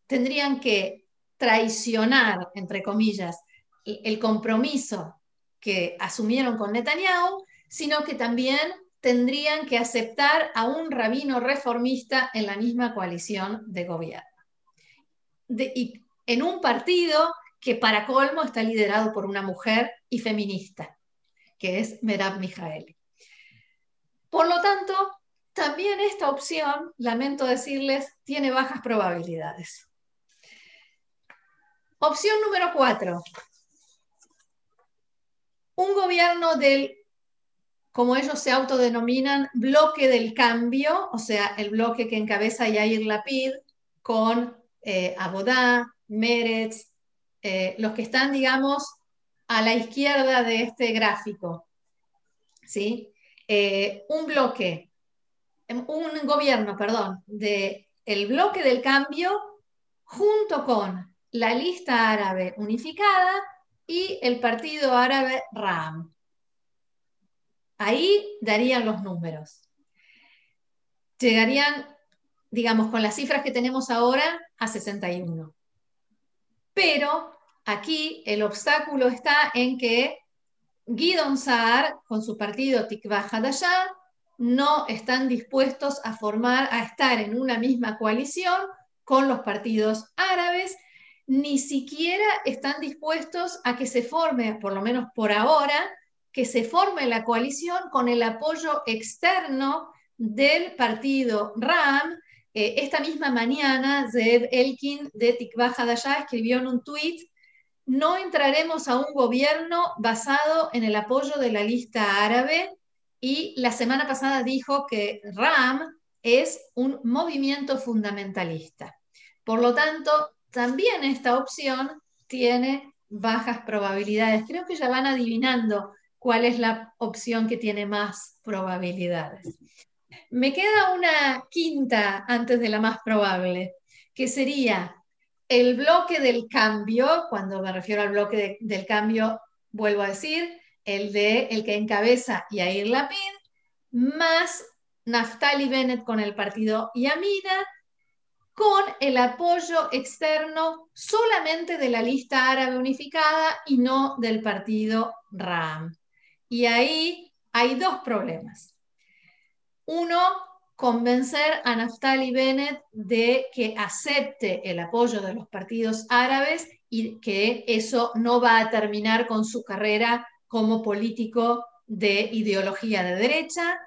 tendrían que traicionar, entre comillas, el compromiso que asumieron con Netanyahu, sino que también tendrían que aceptar a un rabino reformista en la misma coalición de gobierno. y en un partido que para colmo está liderado por una mujer y feminista, que es Merab Mijaeli. Por lo tanto, también esta opción, lamento decirles, tiene bajas probabilidades. Opción número cuatro. Un gobierno del, como ellos se autodenominan, bloque del cambio, o sea, el bloque que encabeza Yair Lapid con eh, Abodá, Meretz, eh, los que están, digamos, a la izquierda de este gráfico. ¿sí? Eh, un bloque, un gobierno, perdón, de el bloque del cambio junto con la lista árabe unificada y el partido árabe RAM. Ahí darían los números. Llegarían, digamos, con las cifras que tenemos ahora a 61. Pero aquí el obstáculo está en que Guidon Saar, con su partido Tikva Hadashah, no están dispuestos a formar, a estar en una misma coalición con los partidos árabes ni siquiera están dispuestos a que se forme, por lo menos por ahora, que se forme la coalición con el apoyo externo del partido RAM. Eh, esta misma mañana, Zed Elkin de Tikva Hadashah escribió en un tuit, no entraremos a un gobierno basado en el apoyo de la lista árabe y la semana pasada dijo que RAM es un movimiento fundamentalista. Por lo tanto, también esta opción tiene bajas probabilidades. Creo que ya van adivinando cuál es la opción que tiene más probabilidades. Me queda una quinta antes de la más probable, que sería el bloque del cambio, cuando me refiero al bloque del cambio, vuelvo a decir, el de el que encabeza Yair Lapid, más Naftali Bennett con el partido Yamina, con el apoyo externo solamente de la lista árabe unificada y no del partido RAM. Y ahí hay dos problemas. Uno, convencer a Naftali Bennett de que acepte el apoyo de los partidos árabes y que eso no va a terminar con su carrera como político de ideología de derecha.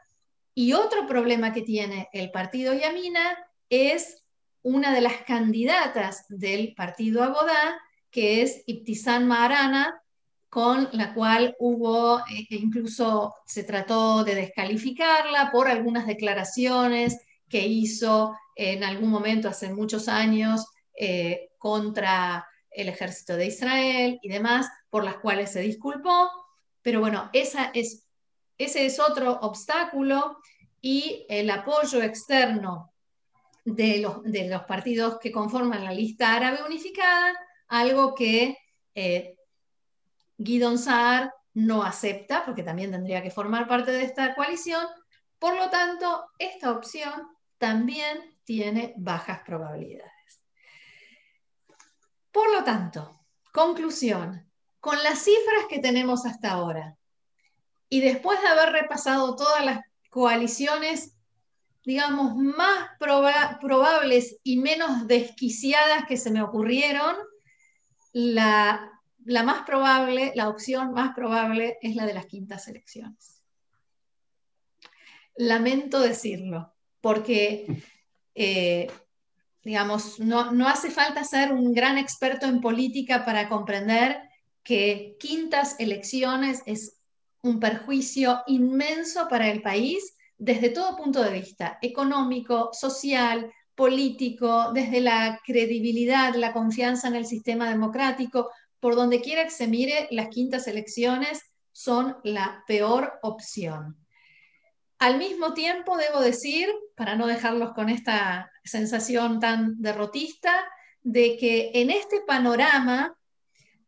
Y otro problema que tiene el partido Yamina es una de las candidatas del partido Abodá, que es Ibtizán Maharana, con la cual hubo, eh, e incluso se trató de descalificarla por algunas declaraciones que hizo en algún momento hace muchos años eh, contra el ejército de Israel y demás, por las cuales se disculpó. Pero bueno, ese es otro obstáculo y el apoyo externo de los, partidos que conforman la lista árabe unificada, algo que eh, Guidon Saar no acepta, porque también tendría que formar parte de esta coalición. Por lo tanto, esta opción también tiene bajas probabilidades. Por lo tanto, conclusión, con las cifras que tenemos hasta ahora y después de haber repasado todas las coaliciones digamos, más probables y menos desquiciadas que se me ocurrieron, la, más probable, la opción más probable es la de las quintas elecciones. Lamento decirlo, porque, eh, digamos, no, no hace falta ser un gran experto en política para comprender que quintas elecciones es un perjuicio inmenso para el país desde todo punto de vista, económico, social, político, desde la credibilidad, la confianza en el sistema democrático, por donde quiera que se mire, las quintas elecciones son la peor opción. Al mismo tiempo, debo decir, para no dejarlos con esta sensación tan derrotista, de que en este panorama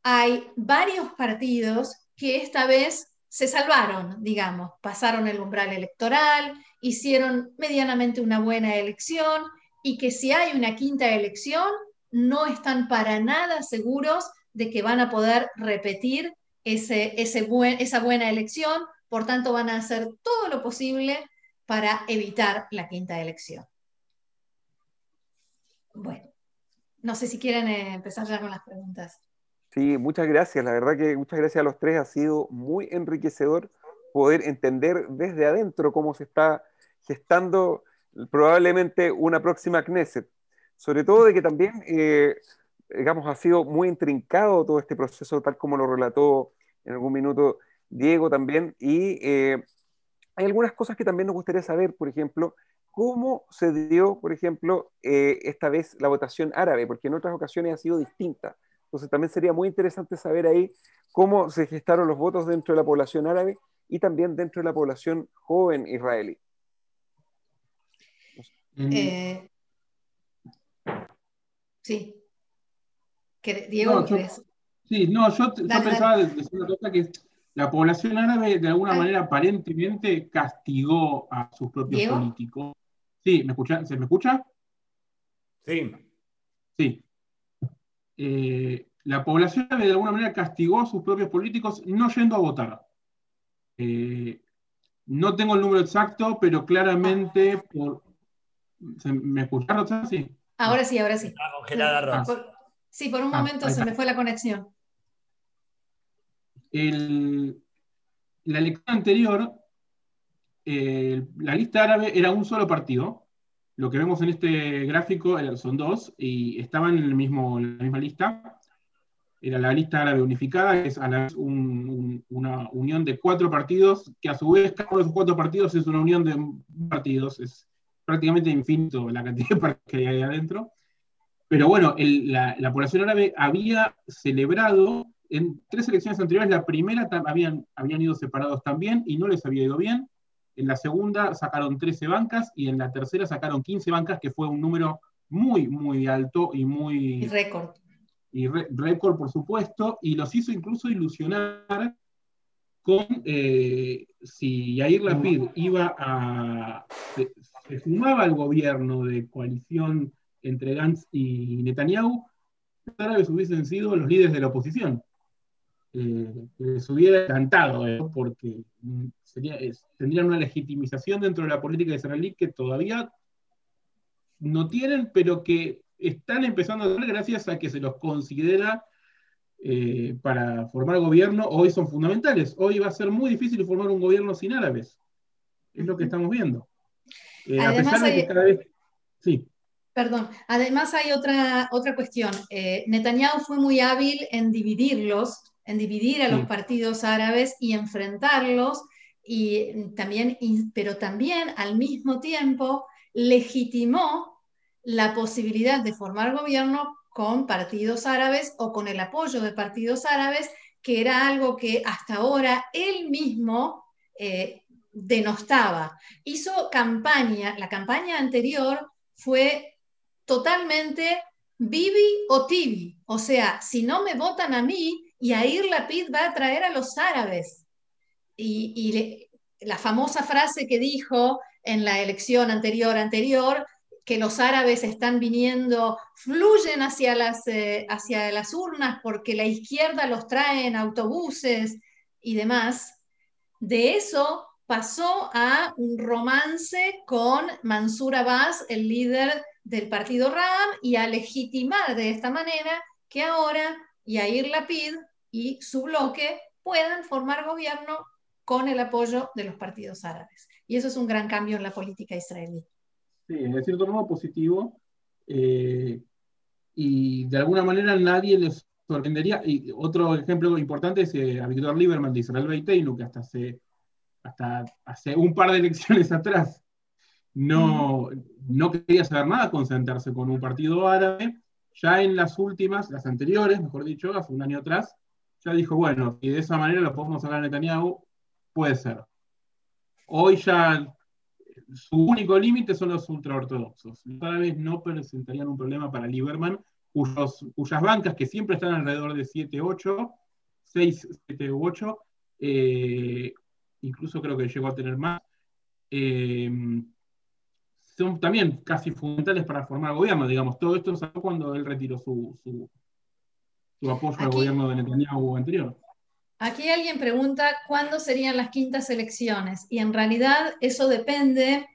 hay varios partidos que esta vez se salvaron, digamos, pasaron el umbral electoral, hicieron medianamente una buena elección y que si hay una quinta elección, no están para nada seguros de que van a poder repetir ese, esa buena elección, por tanto van a hacer todo lo posible para evitar la quinta elección. Bueno, no sé si quieren eh, empezar ya con las preguntas. Sí, muchas gracias. La verdad que muchas gracias a los tres. Ha sido muy enriquecedor poder entender desde adentro cómo se está gestando probablemente una próxima Knesset. Sobre todo de que también eh, digamos, ha sido muy intrincado todo este proceso, tal como lo relató en algún minuto Diego también, y eh, hay algunas cosas que también nos gustaría saber, por ejemplo, cómo se dio, por ejemplo, eh, esta vez la votación árabe, porque en otras ocasiones ha sido distinta. Entonces también sería muy interesante saber ahí cómo se gestaron los votos dentro de la población árabe y también dentro de la población joven israelí. Eh, sí. Diego, no, yo, sí, no, yo, pensaba decir una cosa que la población árabe de alguna manera aparentemente castigó a sus propios políticos. Sí, ¿me escucha? ¿se me escucha? Sí. Sí. Eh, la población árabe de alguna manera castigó a sus propios políticos no yendo a votar. Eh, no tengo el número exacto, pero claramente por, ¿Me escucharon? Sí. Ahora sí, ahora sí. congelada, sí, por un ah, momento se me fue la conexión. la elección anterior, la lista árabe era un solo partido. Lo que vemos en este gráfico son dos y estaban en, el mismo, la misma lista. Era la lista árabe unificada, que es a la vez una unión de cuatro partidos, que a su vez cada uno de esos cuatro partidos es una unión de partidos. Es, prácticamente infinito la cantidad de partidos que hay adentro. Pero bueno, la, población árabe había celebrado en tres elecciones anteriores, la primera habían, habían ido separados también y no les había ido bien. En la segunda sacaron 13 bancas y en la tercera sacaron 15 bancas, que fue un número muy, muy alto y muy... Y récord. Y récord, por supuesto, y los hizo incluso ilusionar con eh, si Yair Lapid iba a, se sumaba al gobierno de coalición entre Gantz y Netanyahu, los árabes hubiesen sido los líderes de la oposición. Eh, les hubiera encantado, ¿eh? porque mm, tendrían una legitimización dentro de la política israelí que todavía no tienen, pero que están empezando a tener gracias a que se los considera eh, para formar gobierno, hoy son fundamentales. Hoy va a ser muy difícil formar un gobierno sin árabes. Es lo que estamos viendo. Eh, además hay, cada vez... Sí. Perdón, además hay otra, otra cuestión. Eh, Netanyahu fue muy hábil en dividirlos, en dividir a los partidos árabes y enfrentarlos, y también, pero también al mismo tiempo legitimó la posibilidad de formar gobierno con partidos árabes o con el apoyo de partidos árabes, que era algo que hasta ahora él mismo eh, denostaba. Hizo campaña, la campaña anterior fue totalmente Bibi o Tibi, o sea, si no me votan a mí, Yair Lapid va a traer a los árabes. Y, la famosa frase que dijo en la elección anterior, anterior, que los árabes están viniendo, fluyen hacia las, eh, hacia las urnas porque la izquierda los trae en autobuses y demás. De eso pasó a un romance con Mansur Abbas, el líder del partido RAM, y a legitimar de esta manera que ahora Yair Lapid y su bloque puedan formar gobierno con el apoyo de los partidos árabes. Y eso es un gran cambio en la política israelí. Sí, en cierto modo positivo. Eh, y de alguna manera nadie les sorprendería. Y otro ejemplo importante es eh, a Víctor Lieberman de Israel Beiteinu, que hasta se hasta hace un par de elecciones *laughs* atrás no, no quería saber nada con sentarse con un partido árabe, ya en las últimas, las anteriores, mejor dicho, hace un año atrás, dijo, bueno, y de esa manera lo podemos hablar a Netanyahu, puede ser. Hoy ya su único límite son los ultraortodoxos. Los árabes no presentarían un problema para Lieberman, cuyas bancas, que siempre están alrededor de 7, 8, 6, 7 u 8, eh, incluso creo que llegó a tener más, eh, son también casi fundamentales para formar gobierno, digamos. Todo esto salió cuando él retiró su, apoyo al gobierno de Netanyahu anterior. Aquí alguien pregunta cuándo serían las quintas elecciones y en realidad eso depende.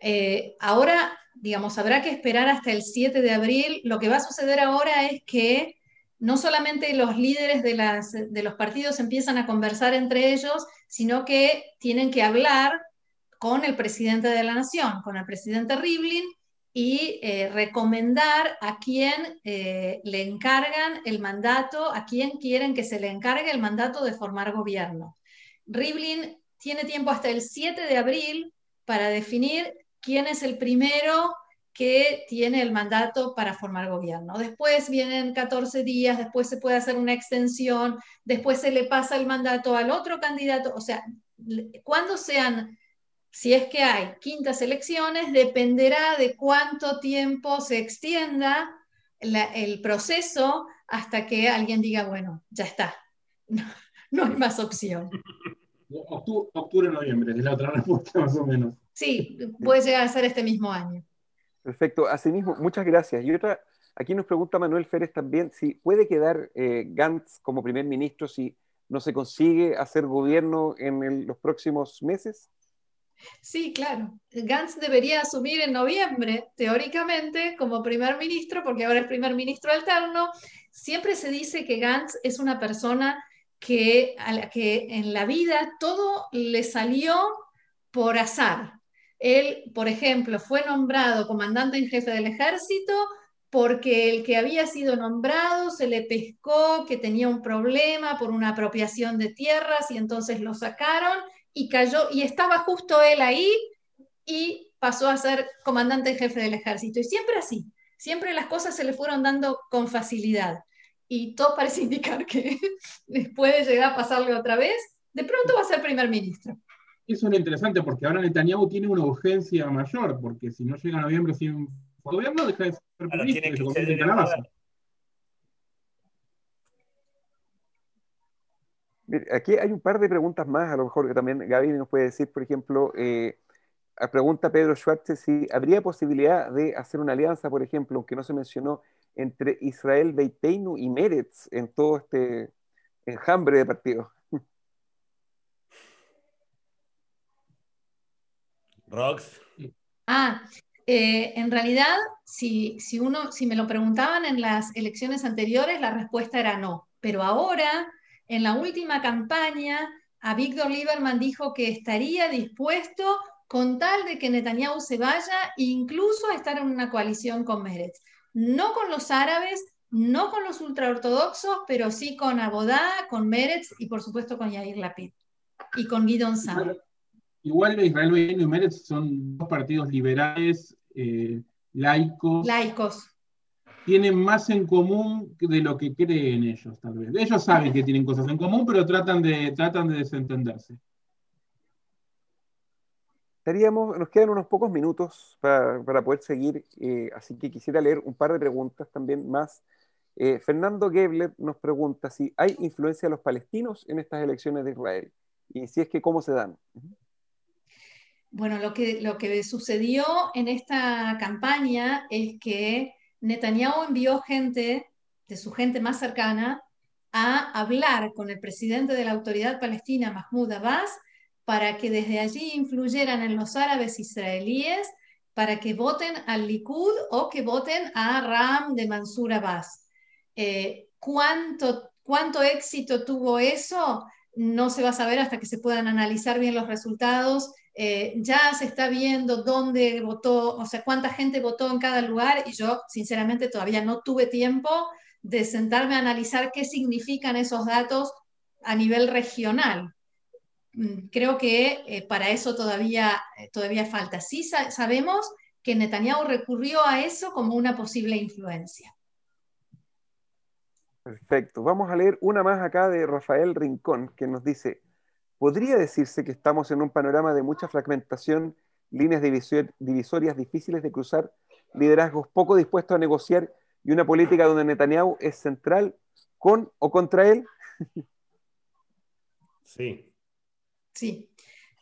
Eh, ahora, digamos, habrá que esperar hasta el 7 de abril. Lo que va a suceder ahora es que no solamente los líderes de, las, de los partidos empiezan a conversar entre ellos, sino que tienen que hablar con el presidente de la nación, con el presidente Rivlin, y eh, recomendar a quién eh, le encargan el mandato, a quién quieren que se le encargue el mandato de formar gobierno. Rivlin tiene tiempo hasta el 7 de abril para definir quién es el primero que tiene el mandato para formar gobierno. Después vienen 14 días, después se puede hacer una extensión, después se le pasa el mandato al otro candidato. O sea, cuando sean si es que hay quintas elecciones, dependerá de cuánto tiempo se extienda el proceso hasta que alguien diga, bueno, ya está, no, hay más opción. Octubre, noviembre, es la otra *laughs* respuesta más o menos. Sí, puede llegar a ser este mismo año. Perfecto, asimismo, muchas gracias. Y otra, aquí nos pregunta Manuel Férez también, si puede quedar eh, Gantz como primer ministro si no se consigue hacer gobierno en los próximos meses. Sí, claro. Gantz debería asumir en noviembre, teóricamente, como primer ministro, porque ahora es primer ministro alterno. Siempre se dice que Gantz es una persona que, a la que en la vida todo le salió por azar. Él, por ejemplo, fue nombrado comandante en jefe del ejército porque el que había sido nombrado se le pescó que tenía un problema por una apropiación de tierras y entonces lo sacaron y cayó, y estaba justo él ahí y pasó a ser comandante en jefe del ejército. Y siempre así, siempre las cosas se le fueron dando con facilidad. Y todo parece *laughs* indicar que *laughs* después de llegar a pasarle otra vez, de pronto va a ser primer ministro. Eso es interesante porque ahora Netanyahu tiene una urgencia mayor, porque si no llega a noviembre sin gobierno, deja de ser primer ministro y se Aquí hay un par de preguntas más, a lo mejor que también Gaby nos puede decir, por ejemplo, eh, pregunta Pedro Schwartz si habría posibilidad de hacer una alianza, por ejemplo, aunque no se mencionó, entre Israel Beiteinu y Meretz en todo este enjambre de partidos. Rox. Ah, eh, en realidad, si, si, uno, si me lo preguntaban en las elecciones anteriores, la respuesta era no. Pero ahora en la última campaña, a Víctor Lieberman dijo que estaría dispuesto con tal de que Netanyahu se vaya, incluso a estar en una coalición con Meretz. No con los árabes, no con los ultraortodoxos, pero sí con Abodá, con Meretz y por supuesto con Yair Lapid y con Guidon Saar. Igual Israel y Meretz son dos partidos liberales, eh, laicos. Laicos tienen más en común de lo que creen ellos, tal vez. Ellos saben que tienen cosas en común, pero tratan de, tratan de desentenderse. nos quedan unos pocos minutos para, poder seguir, eh, así que quisiera leer un par de preguntas también más. Eh, Fernando Gebler nos pregunta si hay influencia de los palestinos en estas elecciones de Israel y si es que cómo se dan. Bueno, lo que, lo que sucedió en esta campaña es que Netanyahu envió gente, de su gente más cercana, a hablar con el presidente de la autoridad palestina, Mahmoud Abbas, para que desde allí influyeran en los árabes israelíes para que voten al Likud o que voten a Ram de Mansur Abbas. Eh, ¿cuánto, ¿Cuánto éxito tuvo eso? No se va a saber hasta que se puedan analizar bien los resultados eh, ya se está viendo dónde votó, o sea, cuánta gente votó en cada lugar y yo sinceramente todavía no tuve tiempo de sentarme a analizar qué significan esos datos a nivel regional. Mm, creo que eh, para eso todavía, eh, todavía falta. Sí sabemos que Netanyahu recurrió a eso como una posible influencia. Perfecto. Vamos a leer una más acá de Rafael Rincón, que nos dice, podría decirse que estamos en un panorama de mucha fragmentación, líneas divisorias difíciles de cruzar, liderazgos poco dispuestos a negociar y una política donde Netanyahu es central con o contra él? Sí. Sí,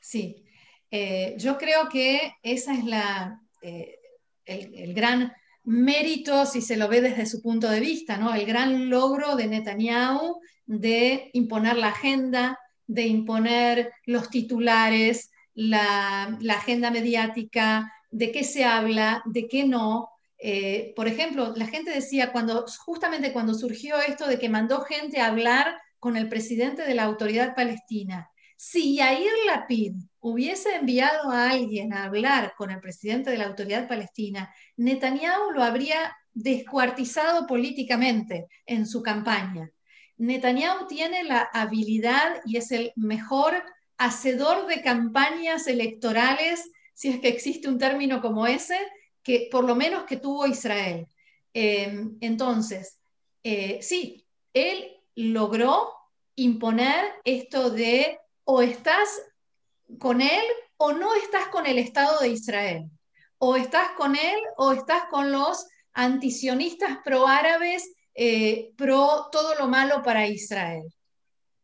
sí. Eh, yo creo que esa es la, eh, el, el, gran mérito, si se lo ve desde su punto de vista, ¿no? El gran logro de Netanyahu de imponer la agenda, de imponer los titulares, la, agenda mediática, de qué se habla, de qué no. Eh, por ejemplo, la gente decía, cuando, justamente cuando surgió esto de que mandó gente a hablar con el presidente de la autoridad palestina, Si Yair Lapid hubiese enviado a alguien a hablar con el presidente de la autoridad palestina, Netanyahu lo habría descuartizado políticamente en su campaña. Netanyahu tiene la habilidad y es el mejor hacedor de campañas electorales, si es que existe un término como ese, que por lo menos que tuvo Israel. Em, entonces, eh, sí, él logró imponer esto de o estás con él o no estás con el Estado de Israel. O estás con él o estás con los antisionistas pro-árabes, eh, pro todo lo malo para Israel.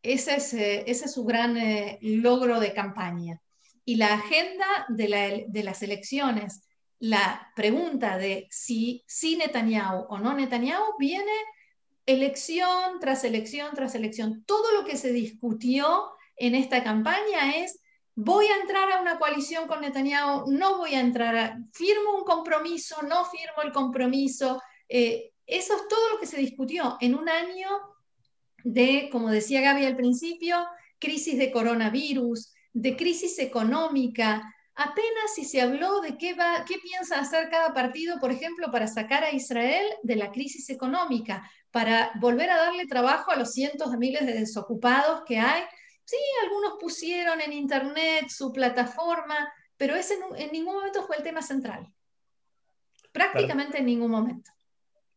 Ese es, eh, ese es su gran eh, logro de campaña. Y la agenda de, de, las elecciones, la pregunta de si, si Netanyahu o no Netanyahu, viene elección tras elección tras elección. Todo lo que se discutió en esta campaña es voy a entrar a una coalición con Netanyahu, no voy a entrar, a, firmo un compromiso, no firmo el compromiso. Eso es todo lo que se discutió en un año de, como decía Gaby al principio, crisis de coronavirus, de crisis económica. Apenas si se habló de qué, va, qué piensa hacer cada partido, por ejemplo, para sacar a Israel de la crisis económica, para volver a darle trabajo a los cientos de miles de desocupados que hay Sí, algunos pusieron en internet su plataforma, pero ese en ningún momento fue el tema central. Prácticamente en ningún momento.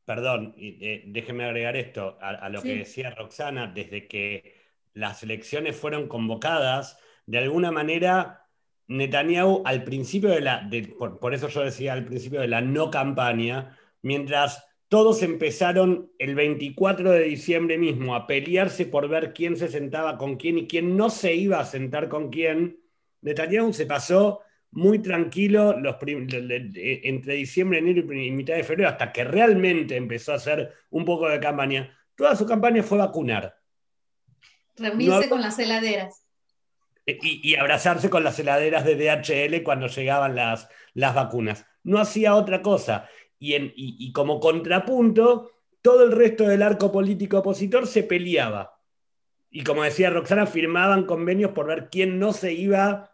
Perdón, eh, déjeme agregar esto a, lo que decía Roxana, desde que las elecciones fueron convocadas, de alguna manera Netanyahu al principio de la, por, por, eso yo decía al principio de la no campaña, mientras todos empezaron el 24 de diciembre mismo a pelearse por ver quién se sentaba con quién y quién no se iba a sentar con quién. Netanyahu se pasó muy tranquilo los entre diciembre, enero y mitad de febrero, hasta que realmente empezó a hacer un poco de campaña. Toda su campaña fue vacunar. Reunirse con las heladeras. E, y, abrazarse con las heladeras de DHL cuando llegaban las, las vacunas. No hacía otra cosa y, como contrapunto, todo el resto del arco político opositor se peleaba. Y como decía Roxana, firmaban convenios por ver quién no se iba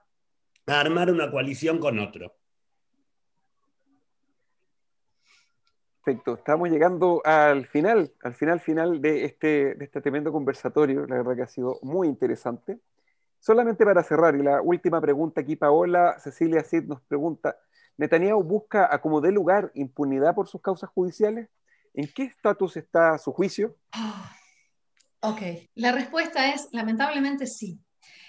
a armar una coalición con otro. Perfecto, estamos llegando al final, al final final de este, de este tremendo conversatorio, la verdad que ha sido muy interesante. Solamente para cerrar, y la última pregunta aquí, Paola, Cecilia Cid nos pregunta, Netanyahu busca a como dé lugar impunidad por sus causas judiciales. ¿En qué estatus está su juicio? Ok, la respuesta es lamentablemente sí.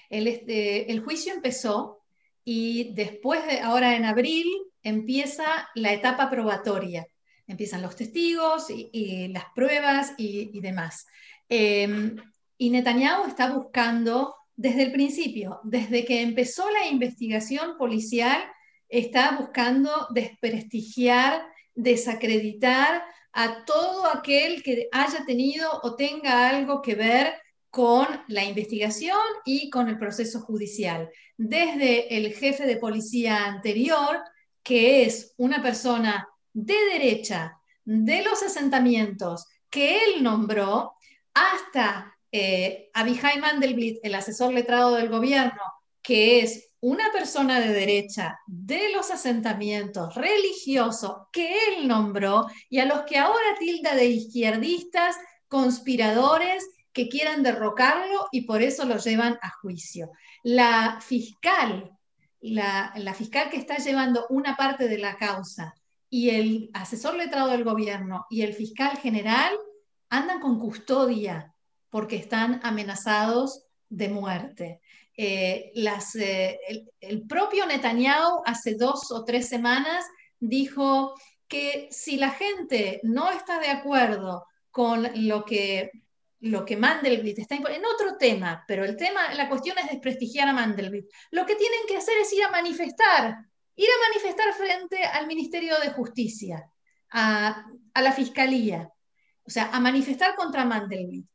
El, este, el juicio empezó y después de, ahora en abril, empieza la etapa probatoria. Empiezan los testigos y, las pruebas y, demás. Em, y Netanyahu está buscando desde el principio, desde que empezó la investigación policial, está buscando desprestigiar, desacreditar a todo aquel que haya tenido o tenga algo que ver con la investigación y con el proceso judicial. Desde el jefe de policía anterior, que es una persona de derecha de los asentamientos que él nombró, hasta eh, Abihai Mandelblit, el asesor letrado del gobierno, que es una persona de derecha de los asentamientos religiosos que él nombró y a los que ahora tilda de izquierdistas, conspiradores que quieran derrocarlo y por eso lo llevan a juicio. La fiscal, la, fiscal que está llevando una parte de la causa y el asesor letrado del gobierno y el fiscal general andan con custodia porque están amenazados de muerte. Eh, eh, el, propio Netanyahu hace dos o tres semanas dijo que si la gente no está de acuerdo con lo que, lo que Mandelblit está en otro tema, pero el tema, la cuestión es desprestigiar a Mandelblit, lo que tienen que hacer es ir a manifestar, ir a manifestar frente al Ministerio de Justicia, a, la Fiscalía, o sea, a manifestar contra Mandelblit.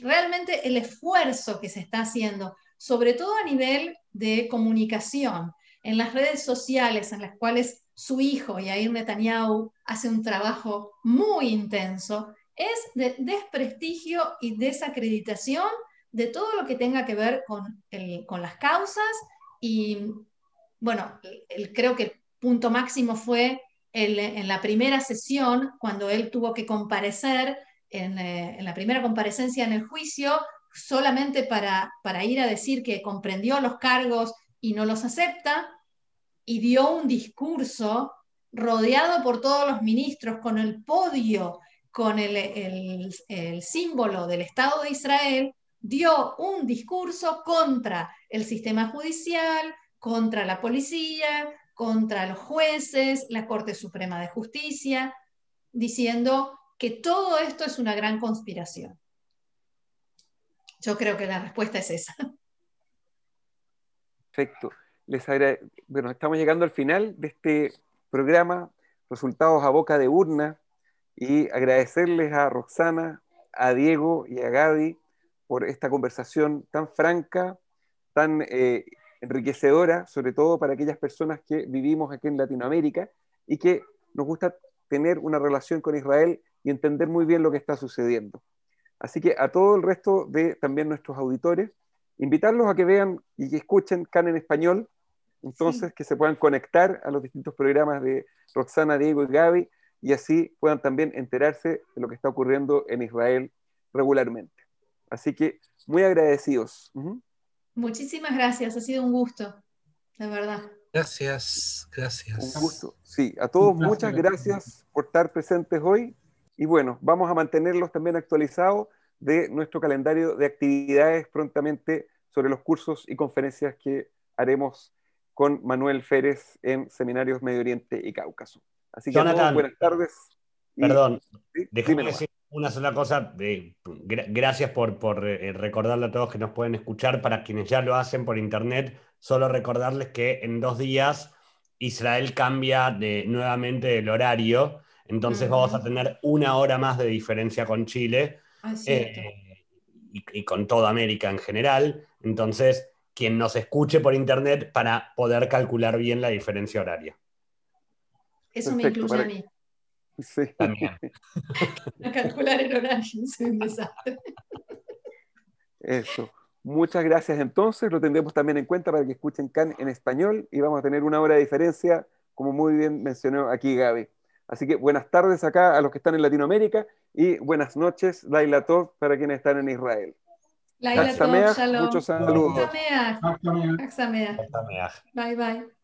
realmente el esfuerzo que se está haciendo sobre todo a nivel de comunicación, en las redes sociales en las cuales su hijo, Yair Netanyahu, hace un trabajo muy intenso, es de desprestigio y desacreditación de todo lo que tenga que ver con, con las causas. Y, bueno, creo que el punto máximo fue en la primera sesión, cuando él tuvo que comparecer, en, eh, en, la primera comparecencia en el juicio, solamente para, para ir a decir que comprendió los cargos y no los acepta, y dio un discurso rodeado por todos los ministros, con el podio, con el, símbolo del Estado de Israel, dio un discurso contra el sistema judicial, contra la policía, contra los jueces, la Corte Suprema de Justicia, diciendo que todo esto es una gran conspiración. Yo creo que la respuesta es esa. *laughs* Perfecto. Les Bueno, estamos llegando al final de este programa, resultados a boca de urna, y agradecerles a Roxana, a Diego y a Gaby por esta conversación tan franca, tan eh, enriquecedora, sobre todo para aquellas personas que vivimos aquí en Latinoamérica y que nos gusta tener una relación con Israel y entender muy bien lo que está sucediendo. Así que a todo el resto de también nuestros auditores, invitarlos a que vean y que escuchen CAN en español, entonces que se puedan conectar a los distintos programas de Roxana, Diego y Gaby y así puedan también enterarse de lo que está ocurriendo en Israel regularmente. Así que muy agradecidos. Muchísimas gracias, ha sido un gusto, de verdad. Gracias, gracias. Un gusto. Sí, a todos muchas gracias por estar presentes hoy y bueno, vamos a mantenerlos también actualizados de nuestro calendario de actividades prontamente sobre los cursos y conferencias que haremos con Manuel Férez en Seminarios Medio Oriente y Cáucaso. Así que Jonathan, buenas tardes. perdón, déjame decir una sola cosa. gracias por, por eh, recordarle a todos que nos pueden escuchar. Para quienes ya lo hacen por internet, solo recordarles que en dos días Israel cambia de, nuevamente el horario. Entonces vamos a tener una hora más de diferencia con Chile ah, eh, y, con toda América en general. Entonces, quien nos escuche por internet para poder calcular bien la diferencia horaria. Eso me incluye a mí. Sí. También. *laughs* a calcular el horario, *laughs* es un desastre. Eso. Muchas gracias entonces, lo tendremos también en cuenta para que escuchen CAN en español y vamos a tener una hora de diferencia, como muy bien mencionó aquí Gaby. Así que buenas tardes acá a los que están en Latinoamérica y buenas noches, Laila Tov, para quienes están en Israel. Laila Tov, shalom. Muchos saludos. Bye bye.